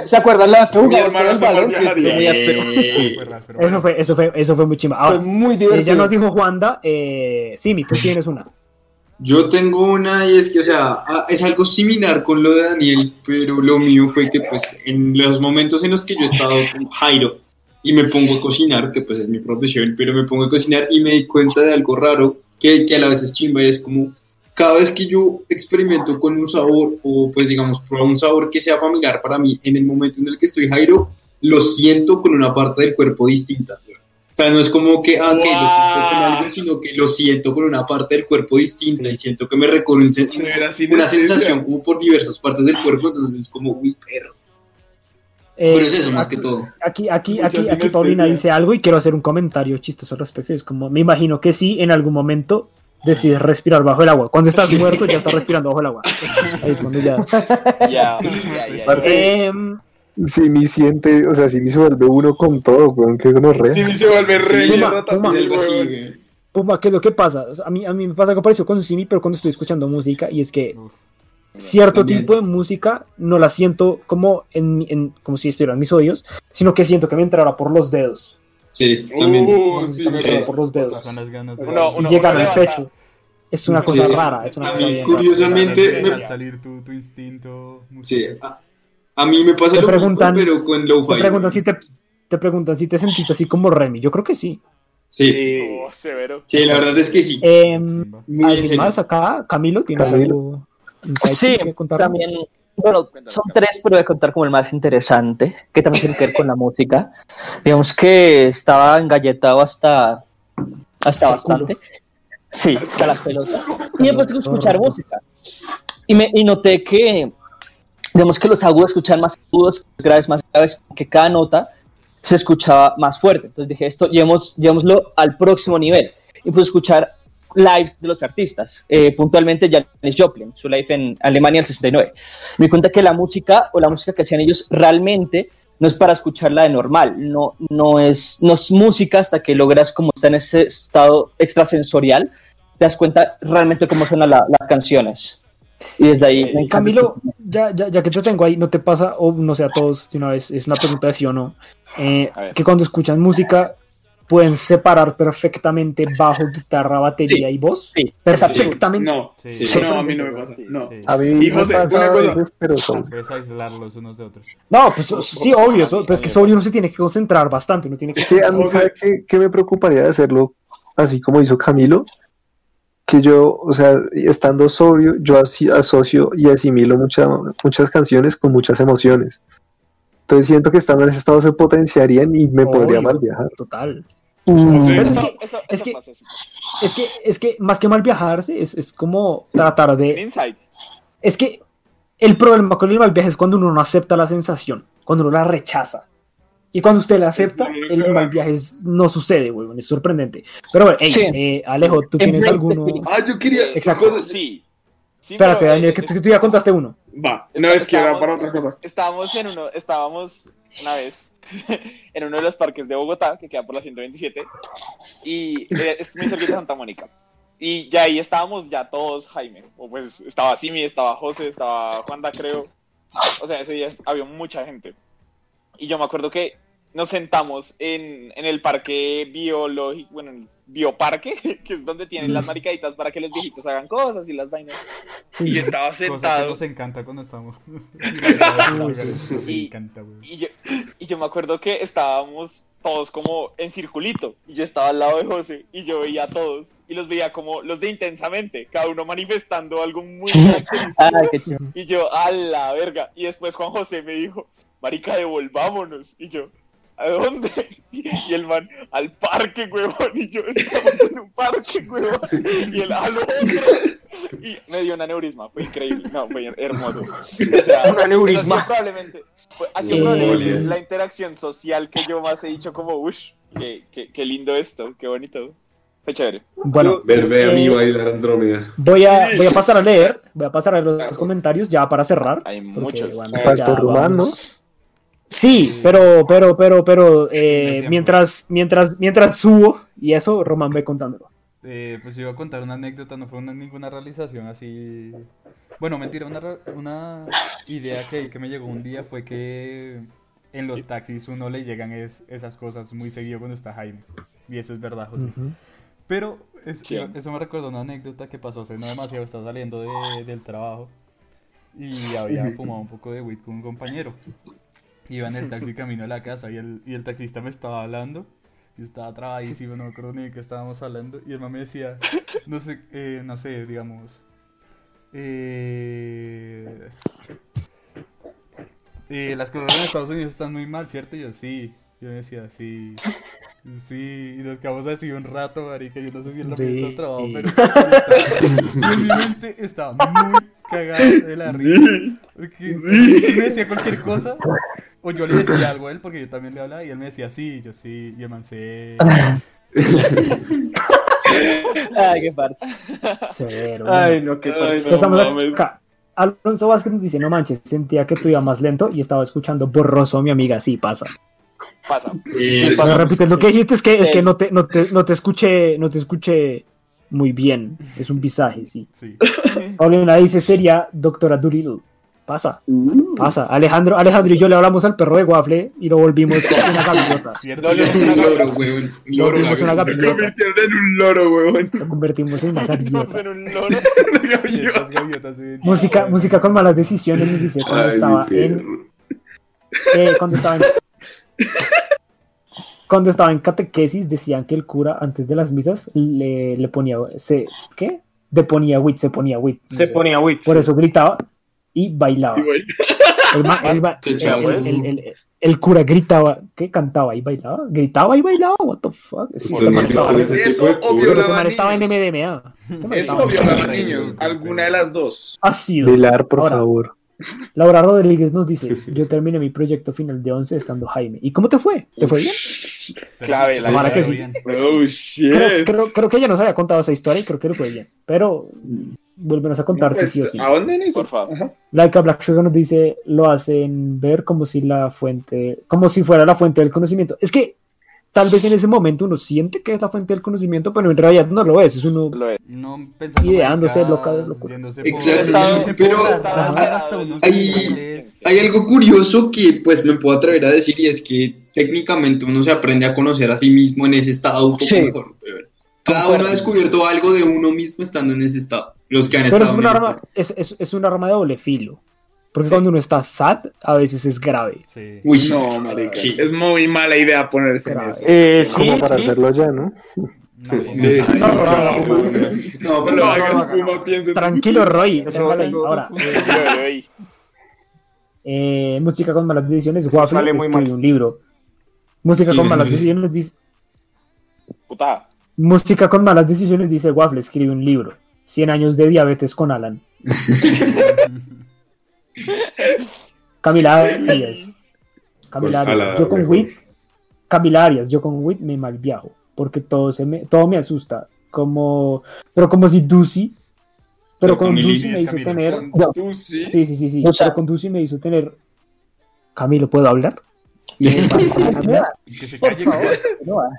¿Se acuerdan, las jugamos con el balón? Sí, muy áspero. Eso fue, eso fue, eso fue muy chimba. Fue muy eh, divertido. ya nos dijo Juanda, eh, Simi, tú tienes una. Yo tengo una y es que, o sea, es algo similar con lo de Daniel, pero lo mío fue que, pues, en los momentos en los que yo he estado con Jairo y me pongo a cocinar, que pues es mi profesión, pero me pongo a cocinar y me di cuenta de algo raro que, que a la vez es chimba y es como cada vez que yo experimento con un sabor o pues digamos pruebo un sabor que sea familiar para mí en el momento en el que estoy Jairo, lo siento con una parte del cuerpo distinta. O sea, no es como que, ah, ok, lo siento con algo, sino que lo siento con una parte del cuerpo distinta y siento que me Severa una sensación como por diversas partes del cuerpo, entonces es como, uy, perro. Eh, Pero es eso más aquí- que todo. Aquí, aquí, aquí, aquí. Paulina dice algo y quiero hacer un comentario chistoso al respecto. Es como, me imagino que sí, en algún momento decides respirar bajo el agua. Cuando estás muerto, ya estás respirando bajo el agua. Ahí es cuando ya. Ya, ya, ya. Em, Si me siente, o sea, si me se vuelve uno con todo, weón, que gonorrea. Sí, me se vuelve Sí, rey. Puma, Puma. Puma, ¿qué es lo que pasa? O sea, A mí, a mí me pasa algo parecido con Simi, pero cuando estoy escuchando música, y es que Uf. cierto También. tipo de música no la siento como, en, en- como si estuvieran mis oídos, sino que siento que me entrara por los dedos. Sí, también. Uh, sí, me por los dedos. ganas de... Uno- Y uno- llegar al pecho. Es una cosa Sí. rara. Es una A cosa mí, bien rara. curiosamente, Dejar me- salir tu, tu instinto Sí, a, a mí me pasa Te lo preguntan- mismo, pero con lo Te preguntan si te, te preguntan si te sentiste así como Remy. Yo creo que sí. Sí, Oh, severo. sí, la verdad es que sí. Em, Chimba. Muy en ¿Alguien serio. más acá? Camilo, ¿tienes Camilo. algo? Sí, que también, bueno, son tres, pero voy a contar como el más interesante, que también tiene que ver con la música. Digamos que estaba engalletado hasta, hasta bastante. Sí, hasta las pelotas. Y me puse a escuchar música. Y, me, y noté que, digamos que los agudos escuchan más agudos, los graves más graves, que cada nota se escuchaba más fuerte. Entonces dije, esto llevemos, llevémoslo al próximo nivel. Y puse a escuchar lives de los artistas, eh, puntualmente Janis Joplin, su live en Alemania el 69. Me di cuenta que la música o la música que hacían ellos realmente no es para escucharla de normal, no, no, es, no es música hasta que logras como estar en ese estado extrasensorial, te das cuenta realmente cómo suenan la- las canciones. Y desde ahí me encanta. Camilo, ya, ya, ya que te tengo ahí, ¿no te pasa, o no sé, a todos de una vez, es una pregunta de sí o no, eh, que cuando escuchan música pueden separar perfectamente bajo, guitarra, batería y voz? Sí. Perfectamente. No, Sí. sí, no, a mí no me pasa. Sí. No. Sí. A mí Y me José, pasa una cosa. pero son- Puedes aislarlos unos de otros. No, pues sí, obvio, so- pero es que sobre uno se tiene que concentrar bastante, uno tiene que... Sí, a mí. ¿sabe qué, qué me preocuparía de hacerlo así como hizo Camilo? Que yo, o sea, estando sobrio, yo así asocio y asimilo mucha- muchas canciones con muchas emociones. Entonces siento que estando en ese estado se potenciarían y me podría mal viajar. Total. Mm, Pero es que- eso, es que-. Es que, es que más que mal viajarse, es, es como tratar de... Es que el problema con el mal viaje es cuando uno no acepta la sensación, cuando uno la rechaza. Y cuando usted la acepta, el mal viaje es- no sucede, weón, es sorprendente. Pero bueno, hey, Sí. eh, Alejo, ¿tú tienes alguno? Ah, yo quería. Exacto. cosas- Sí. Sí, Espérate, pero, Daniel, eh, que, que tú ya contaste uno. Va, no es que era para otra cosa. Estábamos en uno, estábamos una vez en uno de los parques de Bogotá, que queda por la 127, y eh, es muy cerquita de Santa Mónica. Y ya ahí estábamos ya todos, Jaime. O pues estaba Simi, estaba José, estaba Juanda, creo. O sea, ese día había mucha gente. Y yo me acuerdo que nos sentamos en, en el parque biológico, bueno, en el bioparque, que es donde tienen las maricaditas para que los viejitos hagan cosas y las vainas. Y yo estaba Cosa que sentado. nos encanta cuando estamos. Nos Y- encanta, güey. Y yo, y yo me acuerdo que estábamos todos como en circulito y yo estaba al lado de José y yo veía a todos y los veía como los de intensamente, cada uno manifestando algo muy. Ay, qué. Y yo, a la verga. Y después Juan José me dijo, marica, devolvámonos. Y yo, ¿a dónde? Y el man, al parque, huevón. Y yo, estamos en un parque, huevón. Y él, al otro. Y me dio un aneurisma, fue increíble. No, fue hermoso. O sea, Un aneurisma. probablemente, fue- ha sido Eh, probablemente la interacción social que yo más he dicho como, uff, qué, qué, qué lindo esto, qué bonito. Fue chévere. Bueno, Ver, ve a mí Eh, bailar Andrómeda. voy a, voy a pasar a leer, voy a pasar a leer los Claro. comentarios ya para cerrar. Hay porque, muchos. bueno, ¿no? vamos. Sí, pero, pero, pero, pero, eh, mientras, mientras, mientras subo y eso, Román ve contándolo. Eh, pues yo iba a contar una anécdota, no fue una- ninguna realización así. Bueno, mentira, una, idea que, que me llegó un día fue que en los taxis uno le llegan es- esas cosas muy seguido cuando está Jaime. Y eso es verdad, José. Pero es- Sí. eso me recordó una anécdota que pasó hace no demasiado, estaba saliendo de- del trabajo y había fumado un poco de weed con un compañero. Iba en el taxi camino a la casa y el, y el taxista me estaba hablando. Yo estaba trabadísimo, no me acuerdo ni de qué estábamos hablando. Y el man me decía, no sé, eh, no sé, digamos. Eh, eh, las cosas en Estados Unidos están muy mal, ¿cierto? Y yo, sí. Yo me decía, sí. Sí, y nos quedamos así un rato, marica. Yo no sé si él también Sí. está trabajo, pero en mi mente estaba muy cagado de la risa. Porque él me decía cualquier cosa, o yo le decía algo a él, porque yo también le hablaba, y él me decía sí, yo sí, y el man sí. Ay, qué parche. Severo, Ay, no, qué Ay, parche. no Estamos acá. Alonso Vázquez nos dice, no manches, sentía que tú ibas más lento y estaba escuchando borroso a mi amiga, sí, pasa. Pasa. Sí, repites, lo que dijiste es que, es que no te, no te, no te escuché, no te escuché muy bien, es un visaje, sí. Sí. Paulina dice, sería Doctora Doolittle. Pasa, Uh. pasa. Alejandro, Alejandro y yo le hablamos al perro de Waffle y lo volvimos una. Un Lo volvimos una. Me gaviota. convirtieron en un loro. Lo convertimos en una gaviota. en un loro. Gaviotas Música, música con malas decisiones, nos dice, cuando Ay, estaba en eh, cuando estaba en cuando estaba en catequesis decían que el cura antes de las misas le, le ponía se ¿qué? deponía wit, se ponía wit. no Se sé. ponía wit. Por eso gritaba y bailaba. El, ma- el ma- Se echaba el- huevos. el- el- el cura gritaba, ¿qué? Cantaba y bailaba. Gritaba y bailaba, what the fuck. Ese Eso violaba estaba en niños. MDMA. Eso o violar a niños. Alguna de las dos. Ha sido. Pilar, por Ahora, favor. Laura Rodríguez nos dice, yo terminé mi proyecto final de 11 estando Jaime. ¿Y cómo te fue? ¿Te fue bien? Clave, la Ojalá que sí. Bien. Oh, shit. Creo, creo, creo que ella nos había contado esa historia y creo que le fue bien. Pero vuélvenos a contar si Pues, sí o sí. ¿A dónde en eso? Por favor. Ajá. Laika Black Sugar nos dice, lo hacen ver como si la fuente, como si fuera la fuente del conocimiento. Es que tal vez en ese momento uno siente que es la fuente del conocimiento, pero en realidad no lo es. Es uno Lo es. No Ideándose loca de locura. Exacto, pero hay- hay- algo curioso que pues me puedo atrever a decir y es que técnicamente uno se aprende a conocer a sí mismo en ese estado un poco Sí. mejor. weón. Cada uno ha descubierto algo de uno mismo estando en ese estado. Los que han Pero estado es un en arma, es, es, es un arma de doble filo. Porque cuando uno está sad, a veces es grave. Sí. Uy. No, marica. Sí. Es muy mala idea ponerse en Grave. eso. Eh, sí, Como para sí. hacerlo ya, ¿no? No, Sí. no, No, No pero lo hagas, Puma, piensa en- Tranquilo, Roy. Eso Ahora, eh, música con malas decisiones. Waffle sale muy escribe mal. un libro. Música Sí, con malas decisiones dice. Puta. Música con malas decisiones dice Waffle escribe un libro. 100 años de diabetes con Alan. Camila Arias. Camila Con Arias. Yo con. Wit. Camila Arias. Yo con Wit me malviajo. Porque todo, se me, todo me asusta. Como, pero como si Dusi. Pero Pero con Camila Dusi me hizo tener. Con- sí. Sí, sí, sí, sí. O sea- pero con Dusi me hizo tener. Camilo, ¿puedo hablar? Que se Por calle. favor, no, ah.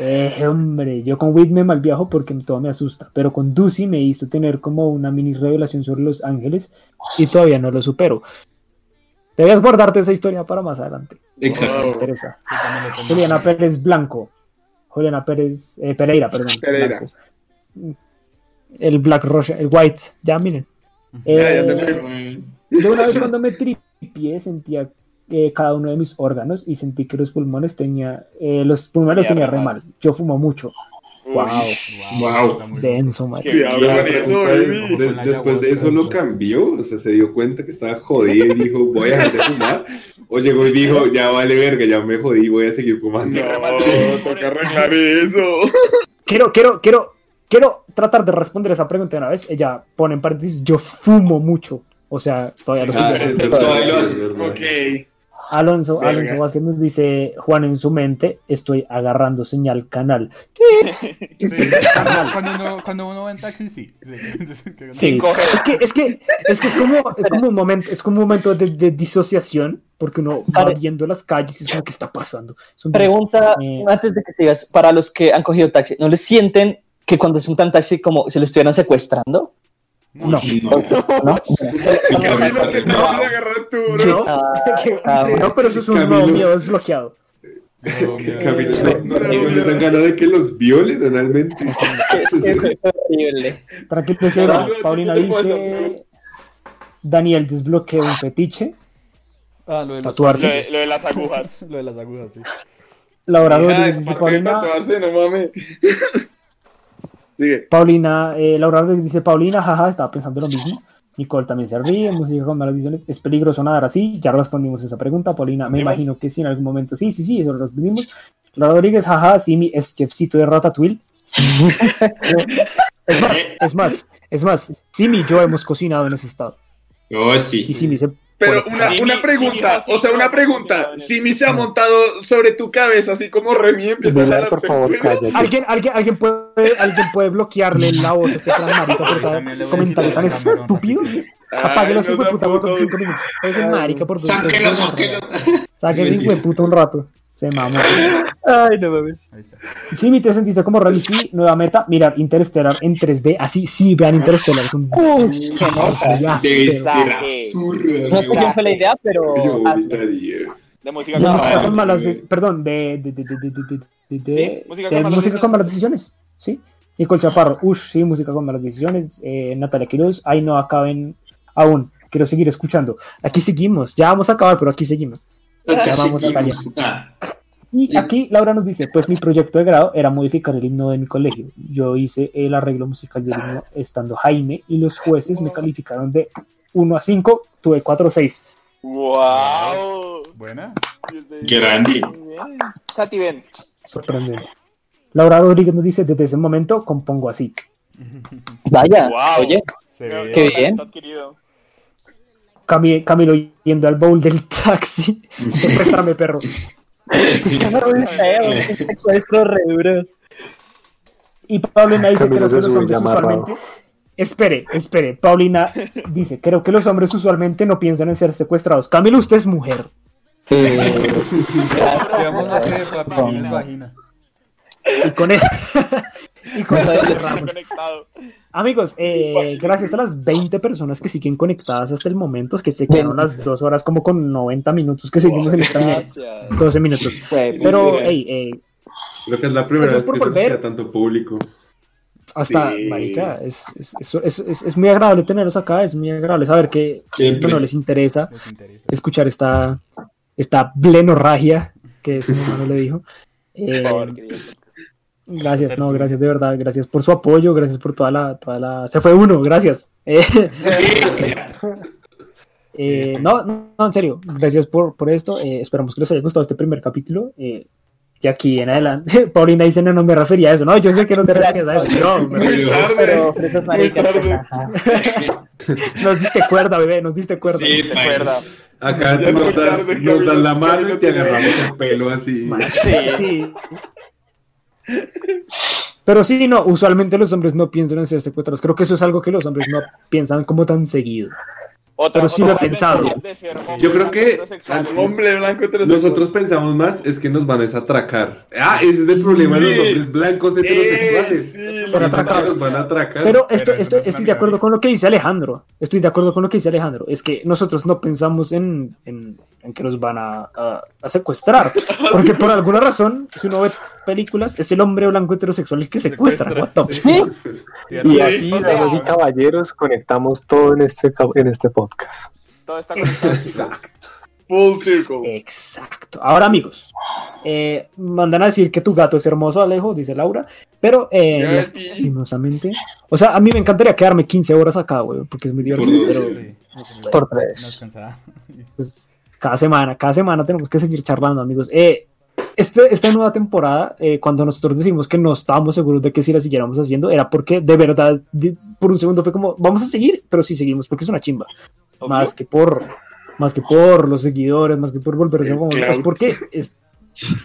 Eh, hombre, yo con Wit me malviajo porque todo me asusta, pero con Dusi me hizo tener como una mini revelación sobre los ángeles y todavía no lo supero. Debes guardarte esa historia para más adelante. Exacto. Me interesa. Juliana Pérez Blanco. Juliana Pérez eh, Pereira, perdón. Pereira. Blanco. El Black Rocha, el White, ya miren. Ya, ya Eh, te yo una vez cuando me tripié sentía eh, cada uno de mis órganos y sentí que los pulmones tenía, eh, los pulmones los Tenía tenía re mal. Yo fumo mucho. Wow. Wow. Denso, man. De- después de eso lo cambió, o sea, se dio cuenta que estaba jodido y dijo, voy a dejar de fumar, o llegó y dijo, ya vale verga, ya me jodí, voy a seguir fumando. No, toca arreglar eso. Quiero, quiero, quiero, quiero tratar de responder esa pregunta de una vez. Ella pone en paréntesis, yo fumo mucho. O sea, todavía lo Ah, sigue haciendo. todavía lo hace. Ok. Alonso, Verga. Alonso Vázquez nos dice, Juan en su mente, estoy agarrando señal canal. Sí, cuando, uno, cuando uno va en taxi, sí. sí. Es que es que es que es como es como un momento es como un momento de, de disociación porque uno va viendo las calles y es como que está pasando. Es un- Pregunta, Eh. antes de que sigas, para los que han cogido taxi, ¿no les sienten que cuando se montan taxi como si lo estuvieran secuestrando? No. No. Pero eso es un nuevo miedo desbloqueado. No, Camilo, no, no, dan ganas de que los violen realmente. Es. Tranquilo, No, llegamos. no, Paulina dice Daniel desbloquea un fetiche. Ah, lo de los- Tatuarse. Lo de, lo de las agujas. Lo de las agujas, sí. Laura dice Paulina. tatuarse, no mames. Sigue. Paulina, eh, Laura Rodríguez dice Paulina, jaja, estaba pensando lo mismo. Nicole también se ríe, música con malas decisiones. Es peligroso nadar así. Ya respondimos esa pregunta. Paulina, me imagino que sí, en algún momento. Sí, sí, sí, eso lo respondimos. Laura Rodríguez, jaja, Simi es chefcito de Ratatouille. es más, es más, es más. Simi y yo hemos cocinado en ese estado. Oh, Y sí. Simi se. Pero una, una pregunta, o sea, una pregunta. Si mi se ha montado sobre tu cabeza, así como Remy empieza a jalar por favor. ¿Alguien, alguien, alguien, puede, alguien puede bloquearle la voz a este marica por ese comentario tan estúpido? Apáguelo, hijo de puta, por cinco minutos. Ese marica por dos Sáquelo, sáquelo. Sáquelo, hijo de puta, un rato. Se mamó. Ay, no mames. Ahí está. Sí, mi te sentiste como Rally, sí, nueva meta, mirar Interstellar en 3D, así, sí, vean Interstellar, es un... Uy, se nota. Absurdo. No sé quién fue la idea, pero. Yo. De música de con con malas de- perdón, de, de, de, de, de, de, de- de- Sí, música de con malas música con decisiones. malas decisiones, sí. Nicole Chaparro, ush, sí, música con malas decisiones. Eh, Natalia Quiroz, ahí no acaben aún, quiero seguir escuchando. Aquí seguimos, ya vamos a acabar, pero aquí seguimos. Acá Ya vamos a seguimos. Ah, Y aquí Laura nos dice, pues mi proyecto de grado era modificar el himno de mi colegio. Yo hice el arreglo musical del himno estando Jaime y los jueces me calificaron de 1 a 5, tuve 4 a 6. ¡Wow! Buena. Grande. Tati, ven. Sorprendente. Laura Rodríguez nos dice, desde ese momento compongo así. Vaya, Wow. oye, Se Qué ve. Qué bien. Adquirido. Cami- Camilo yendo al bowl del taxi. Préstame, perro. secuestro re duro. Y Paulina dice, Camilo creo que los hombres usualmente... Espere, espere. Paulina dice, creo que los hombres usualmente no piensan en ser secuestrados. Camilo, usted es mujer. Eh, ¿Qué vamos a hacer, papi? Tienes vagina. Y con, e- y con eso cerramos. Amigos, eh, gracias a las 20 personas que siguen conectadas hasta el momento, que se quedaron las dos horas como con 90 minutos que seguimos en esta mierda. Gracias. 12 minutos. Pero, hey, eh, Creo que es la primera vez por que se nos volver. queda tanto público. hasta, Sí. marica, es, es, es, es- es- es muy agradable tenerlos acá, es muy agradable saber que Siempre. bueno, les interesa Les interesa. escuchar esta, esta blenorragia que su hermano le dijo. Eh, Por favor, querido. Gracias, no, gracias de verdad, gracias por su apoyo, gracias por toda la, toda la... Se fue uno, gracias. Eh, eh, no, no, no, en serio, gracias por, por esto. eh, esperamos que les haya gustado este primer capítulo. eh, de aquí en adelante, Paulina dice, no, no me refería a eso. No, yo sé que no te referías a eso. No, me Bueno, Pero fresas maricas. nos diste cuerda, bebé, nos diste cuerda. Sí, Te paila. acuerda. Acá nos das, nos das la mano y te agarramos el pelo así. Sí. Sí. Pero sí, no, usualmente los hombres no piensan en ser secuestrados. Creo que eso es algo que los hombres no piensan como tan seguido. Otra, Pero sí lo he pensado. Yo creo que-. Hombre blanco heterosexual. Nosotros pensamos más es que nos van a atracar. Ah, ese es el problema de los hombres blancos heterosexuales. Eh, sí, atracados. Nos van a atracar. Pero esto, esto- no es estoy de acuerdo con lo que dice Alejandro. Estoy de acuerdo con lo que dice Alejandro. Es que nosotros no pensamos en, en- en que nos van a, a- a secuestrar. Porque por alguna razón, si uno ve películas, es el hombre blanco heterosexual el que secuestra. What the Sí. fuck? y así, damas y caballeros, conectamos todo en este, en este podcast. Todo está conectado. Exacto. Full circle. Exacto. Ahora, amigos, eh, mandan a decir que tu gato es hermoso, Alejo, dice Laura, pero eh, lastimosamente. O sea, a mí me encantaría quedarme 15 horas acá, güey, porque es muy divertido, Por pero Sí. Por Nos tres. cansaba. pues, cada semana, cada semana tenemos que seguir charlando, amigos. Eh, este, esta nueva temporada, eh, cuando nosotros decimos que no estábamos seguros de que si la siguiéramos haciendo, era porque de verdad, de- por un segundo fue como, vamos a seguir, pero sí seguimos, porque es una chimba. Obvio. Más que por más que por los seguidores, más que por volverse El famoso, es porque es,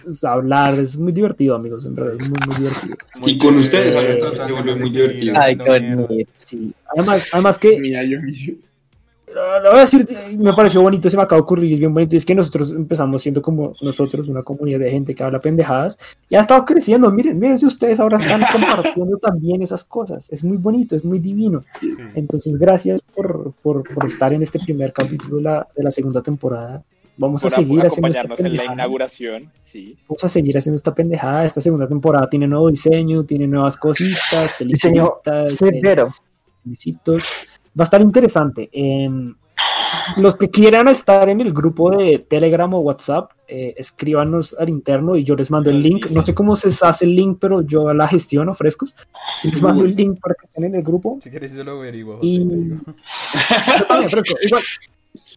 es hablar, es muy divertido, amigos, en verdad, es muy, muy divertido. Y con ustedes, Eh, se vuelve muy divertido. Ay, bonito. Sí. Además, además que. Lo lo voy a decir, me pareció bonito, se me acaba de ocurrir, y es bien bonito, y es que nosotros empezamos siendo como nosotros, una comunidad de gente que habla pendejadas, y ha estado creciendo, miren, miren si ustedes ahora están compartiendo también esas cosas, es muy bonito, es muy divino. Sí. Entonces, gracias por, por, por estar en este primer capítulo de la, de la segunda temporada. Vamos Por a seguir haciendo esta acompañarnos en la pendejada. inauguración. Sí. Vamos a seguir haciendo esta pendejada. Esta segunda temporada tiene nuevo diseño, tiene nuevas cositas, Diseño severo. Va a estar interesante. Em, los que quieran estar en el grupo de Telegram o WhatsApp, eh, escríbanos al interno y yo les mando el link. No sé cómo se hace el link, pero yo la gestiono frescos. Y les mando el link para que estén en el grupo. Si quieres, yo lo averiguo. Y-. Yo también, fresco. Igual,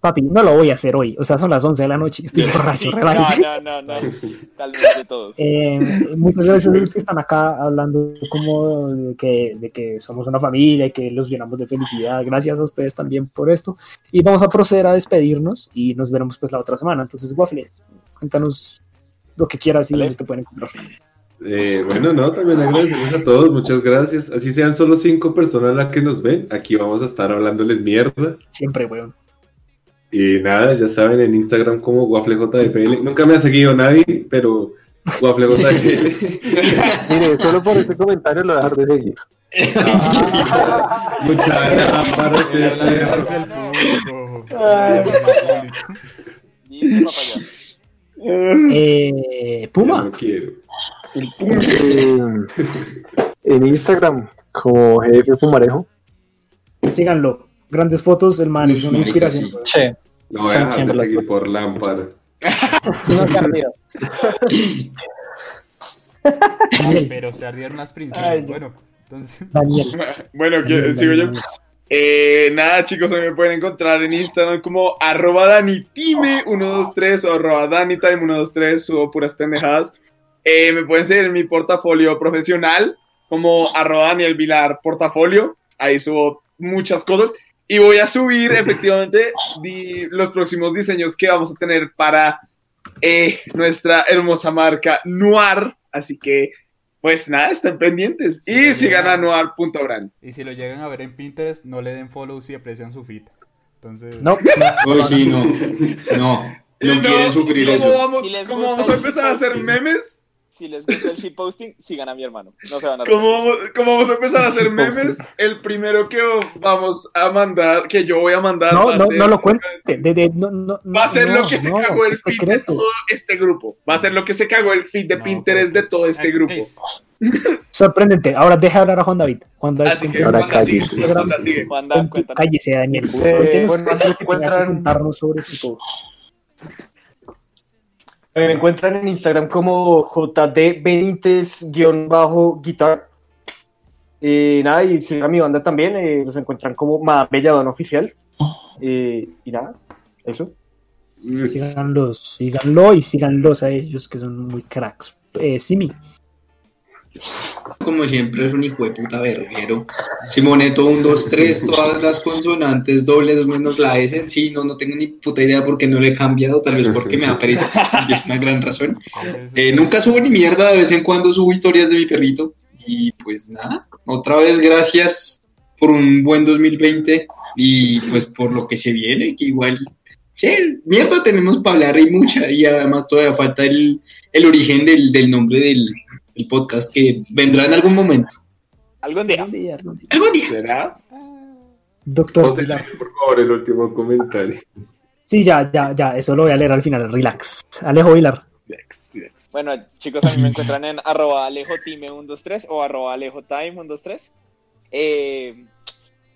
papi, no lo voy a hacer hoy. O sea, son las 11 de la noche. Estoy borracho. Sí, relájate. no, no, no, no. Tal vez de todos. Eh, muchas gracias a los que están acá hablando como de que, de que somos una familia y que los llenamos de felicidad. Gracias a ustedes también por esto. Y vamos a proceder a despedirnos y nos veremos pues la otra semana. Entonces, Waffle, cuéntanos lo que quieras y dónde te pueden encontrar. Eh, bueno, no, también agradecemos a todos, muchas gracias. Así sean solo cinco personas las que nos ven, aquí vamos a estar hablándoles mierda. Siempre, weón. Y nada, ya saben, en Instagram como WafleJFL. Nunca me ha seguido nadie, pero WafleJFL. Mire, solo por este comentario lo voy a dejar de seguir. Muchas gracias. Eh, Puma, No quiero. Eh, en Instagram, como jefe Pumarejo. síganlo. Grandes fotos, el man es una inspiración. sí. No voy a dejar de seguir por lámpara. No se. Daniel, Pero se ardieron las princesas. Ay, no. bueno, entonces. Daniel. Bueno, que- Daniel, sigo yo. Eh, nada, chicos, me pueden encontrar en Instagram como arroba danitime123 o arroba danitime123, subo puras pendejadas. Eh, me pueden seguir en mi portafolio profesional como arroba Daniel Vilar portafolio, ahí subo muchas cosas y voy a subir efectivamente di- los próximos diseños que vamos a tener para eh, nuestra hermosa marca Noir, así que pues nada, estén pendientes y Sí, sigan a noir.brand. Y si lo llegan a ver en Pinterest, no le den follow si aprecian su feed. Entonces. No, Uy, sí, no. No. Y No quieren sufrir ¿cómo eso. Vamos, Si ¿Cómo vamos a empezar a hacer memes? Si les gusta el shitposting, sigan a mi hermano. No se van a ¿Cómo vamos, cómo vamos a empezar a hacer memes? El primero que vamos a mandar, que yo voy a mandar. No, no, ser- no lo cuente. de- de- no, no, Va a ser no, lo que se no, cagó el feed de todo este grupo. Va a ser lo que se cagó el feed de No, Pinterest de todo este grupo. Sorprendente. Ahora deja hablar a Juan David. Juan David, Así que, Ahora cállese. Cuente- cuéntanos. cállese, Daniel. Eh, bueno, encuentran- sobre su todo. Me encuentran en Instagram como JD Benítez-guitar. Eh, nada, y sigan a mi banda también. eh, los encuentran como Madame Oficial. Eh, y nada, eso. Síganlos, síganlo y síganlos a ellos que son muy cracks. Eh, Simi, Como siempre es un hijo de puta verguero. Simoneto 1, 2, 3, todas las consonantes dobles menos la S. Sí, no, no tengo ni puta idea por qué no le he cambiado. Tal vez porque me da pereza. y es una gran razón. Eh, nunca subo ni mierda, de vez en cuando subo historias de mi perrito. Y pues nada, otra vez gracias por un buen 2020 y pues por lo que se viene, que igual, sí, mierda tenemos para hablar y mucha. Y además todavía falta el, el origen del, del nombre del, del podcast que vendrá en algún momento. Algún día. Algún día. ¿Será? doctor José, Vilar. por favor, el último comentario. Sí, ya, ya, ya, eso lo voy a leer al final, relax. Alejo Vilar. Bueno, chicos, a mí me encuentran en arroba alejotime123 o arroba alejotime123. Eh,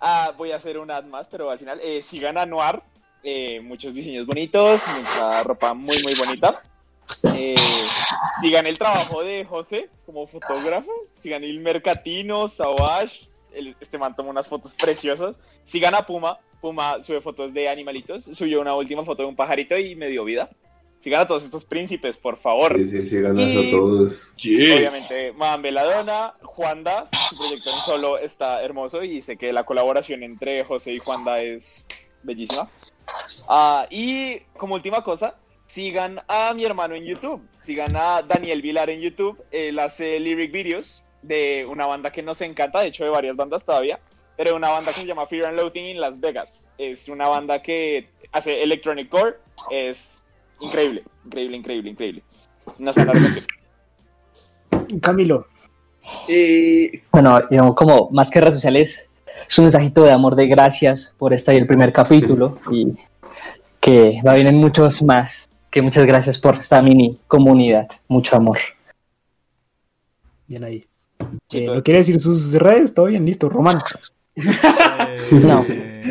ah, voy a hacer un ad más, pero al final eh, sigan a Noir. eh, muchos diseños bonitos, mucha ropa muy, muy bonita. Eh, sigan el trabajo de José como fotógrafo. Sigan el Mercatino, Savage. el- este man toma unas fotos preciosas. Sigan a Puma. Puma sube fotos de animalitos. Subió una última foto de un pajarito y me dio vida. Sigan a todos estos príncipes, por favor. Sí, sí, sí, ganas Y- a todos. Obviamente, Madame Beladona, Juanda, su proyecto en solo está hermoso y sé que la colaboración entre José y Juanda es bellísima. Ah, y como última cosa, sigan a mi hermano en YouTube, sigan a Daniel Vilar en YouTube, él hace lyric videos de una banda que nos encanta, de hecho de varias bandas todavía, pero una banda que se llama Fear and Loathing en Las Vegas. Es una banda que hace electronic core, es increíble, increíble, increíble, increíble. No se van a arrepentir. Camilo. Eh, Bueno, yo como más que redes sociales, es un mensajito de amor, de gracias por estar ahí el primer capítulo y que va a venir muchos más. Que muchas gracias por esta mini comunidad. Mucho amor. Bien ahí. Eh, Chicos. ¿No quiere decir sus redes? Todo bien, listo. Román. Eh, No. eh,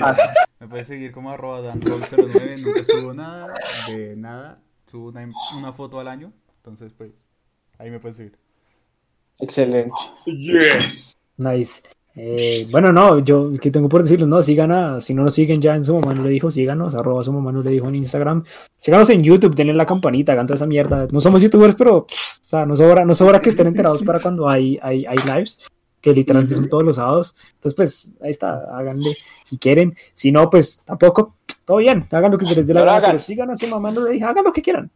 me puedes seguir como arroba danroll09, nunca subo nada, de nada, subo una, una foto al año, entonces pues ahí me puedes seguir. Excelente. yes. Nice. Eh, bueno, no, yo que tengo por decirlo, no, sigan a, si no nos siguen ya en su mamá no le dijo, síganos, arroba su mamá no le dijo en Instagram, síganos en YouTube, denle la campanita, hagan toda esa mierda. No somos youtubers, pero, pff, o sea, nos sobra, nos sobra que estén enterados para cuando hay, hay, hay lives, que literalmente son todos los sábados. Entonces, pues, ahí está, háganle si quieren. Si no, pues, tampoco, todo bien, hagan lo que se les dé la gana, pero sigan a su mamá no le hagan lo que quieran.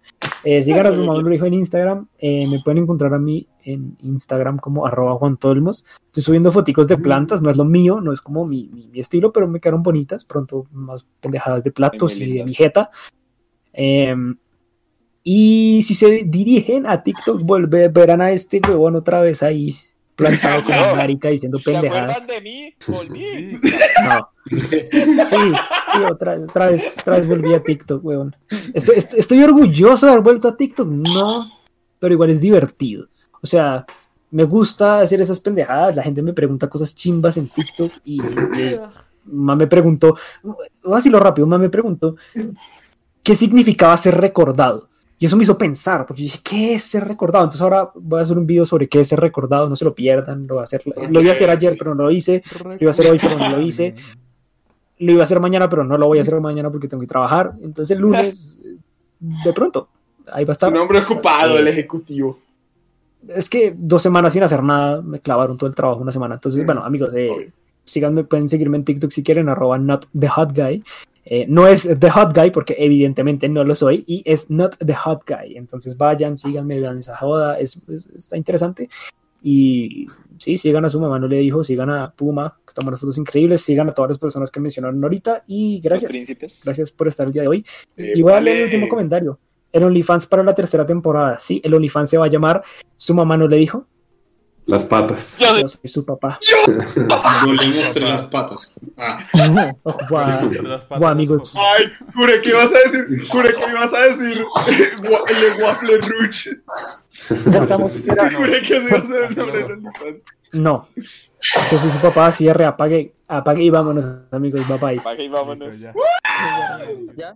Eh, sigan a su mamá no le dijo en Instagram, eh, me pueden encontrar a mí en Instagram como arroba Juan Tolmos. Estoy subiendo foticos de plantas, no es lo mío, no es como mi, mi- mi estilo, pero me quedaron bonitas. Pronto más pendejadas de platos y de mi jeta. Em, y si se dirigen a TikTok, vuelve, verán a este huevón otra vez ahí plantado como No. marica diciendo ¿Se pendejadas. acuerdan de mí? Volví. No. Sí, sí, otra, otra vez, otra vez volví a TikTok, weón. Estoy, estoy, estoy orgulloso de haber vuelto a TikTok, no, pero igual es divertido. O sea, me gusta hacer esas pendejadas. La gente me pregunta cosas chimbas en TikTok y, y ma me preguntó, voy a decirlo rápido, ma me preguntó qué significaba ser recordado. Y eso me hizo pensar, porque yo dije, ¿qué es ser recordado? Entonces ahora voy a hacer un video sobre qué es ser recordado, no se lo pierdan, lo voy a hacer, lo iba a hacer ayer, pero no lo hice, lo iba a hacer hoy, pero no lo hice lo iba a hacer mañana, pero no lo voy a hacer mañana porque tengo que trabajar. Entonces el lunes, de pronto, ahí va a estar. nombre ocupado, el ejecutivo. Es que dos semanas sin hacer nada me clavaron todo el trabajo una semana. Entonces, bueno, amigos, eh, síganme, pueden seguirme en TikTok si quieren, arroba not the hot guy. Eh, no es the hot guy porque evidentemente no lo soy y es not the hot guy. Entonces vayan, síganme, vean esa joda, es, es- está interesante. Y sí, sigan a su mamá, no le dijo, sigan a Puma, que están unas fotos increíbles, sigan a todas las personas que mencionaron ahorita y gracias. Gracias por estar el día de hoy. Eh, Y voy a leer el último comentario. El OnlyFans para la tercera temporada. Sí, el OnlyFans se va a llamar Su mamá no le dijo. Las patas. Yo Yo soy su papá. Yo le mostré las patas. Ah, guau. Entre las patas, Guau, amigos. Ay, juré que ibas a decir, juré que ibas a decir el de Waffle Rouge. Ya estamos esperando. Juré que ese iba a ser el nombre de OnlyFans. No. Yo soy su papá, cierre, apague, apague y vámonos, amigos. Bye bye. Paga y vámonos. ¿Ya?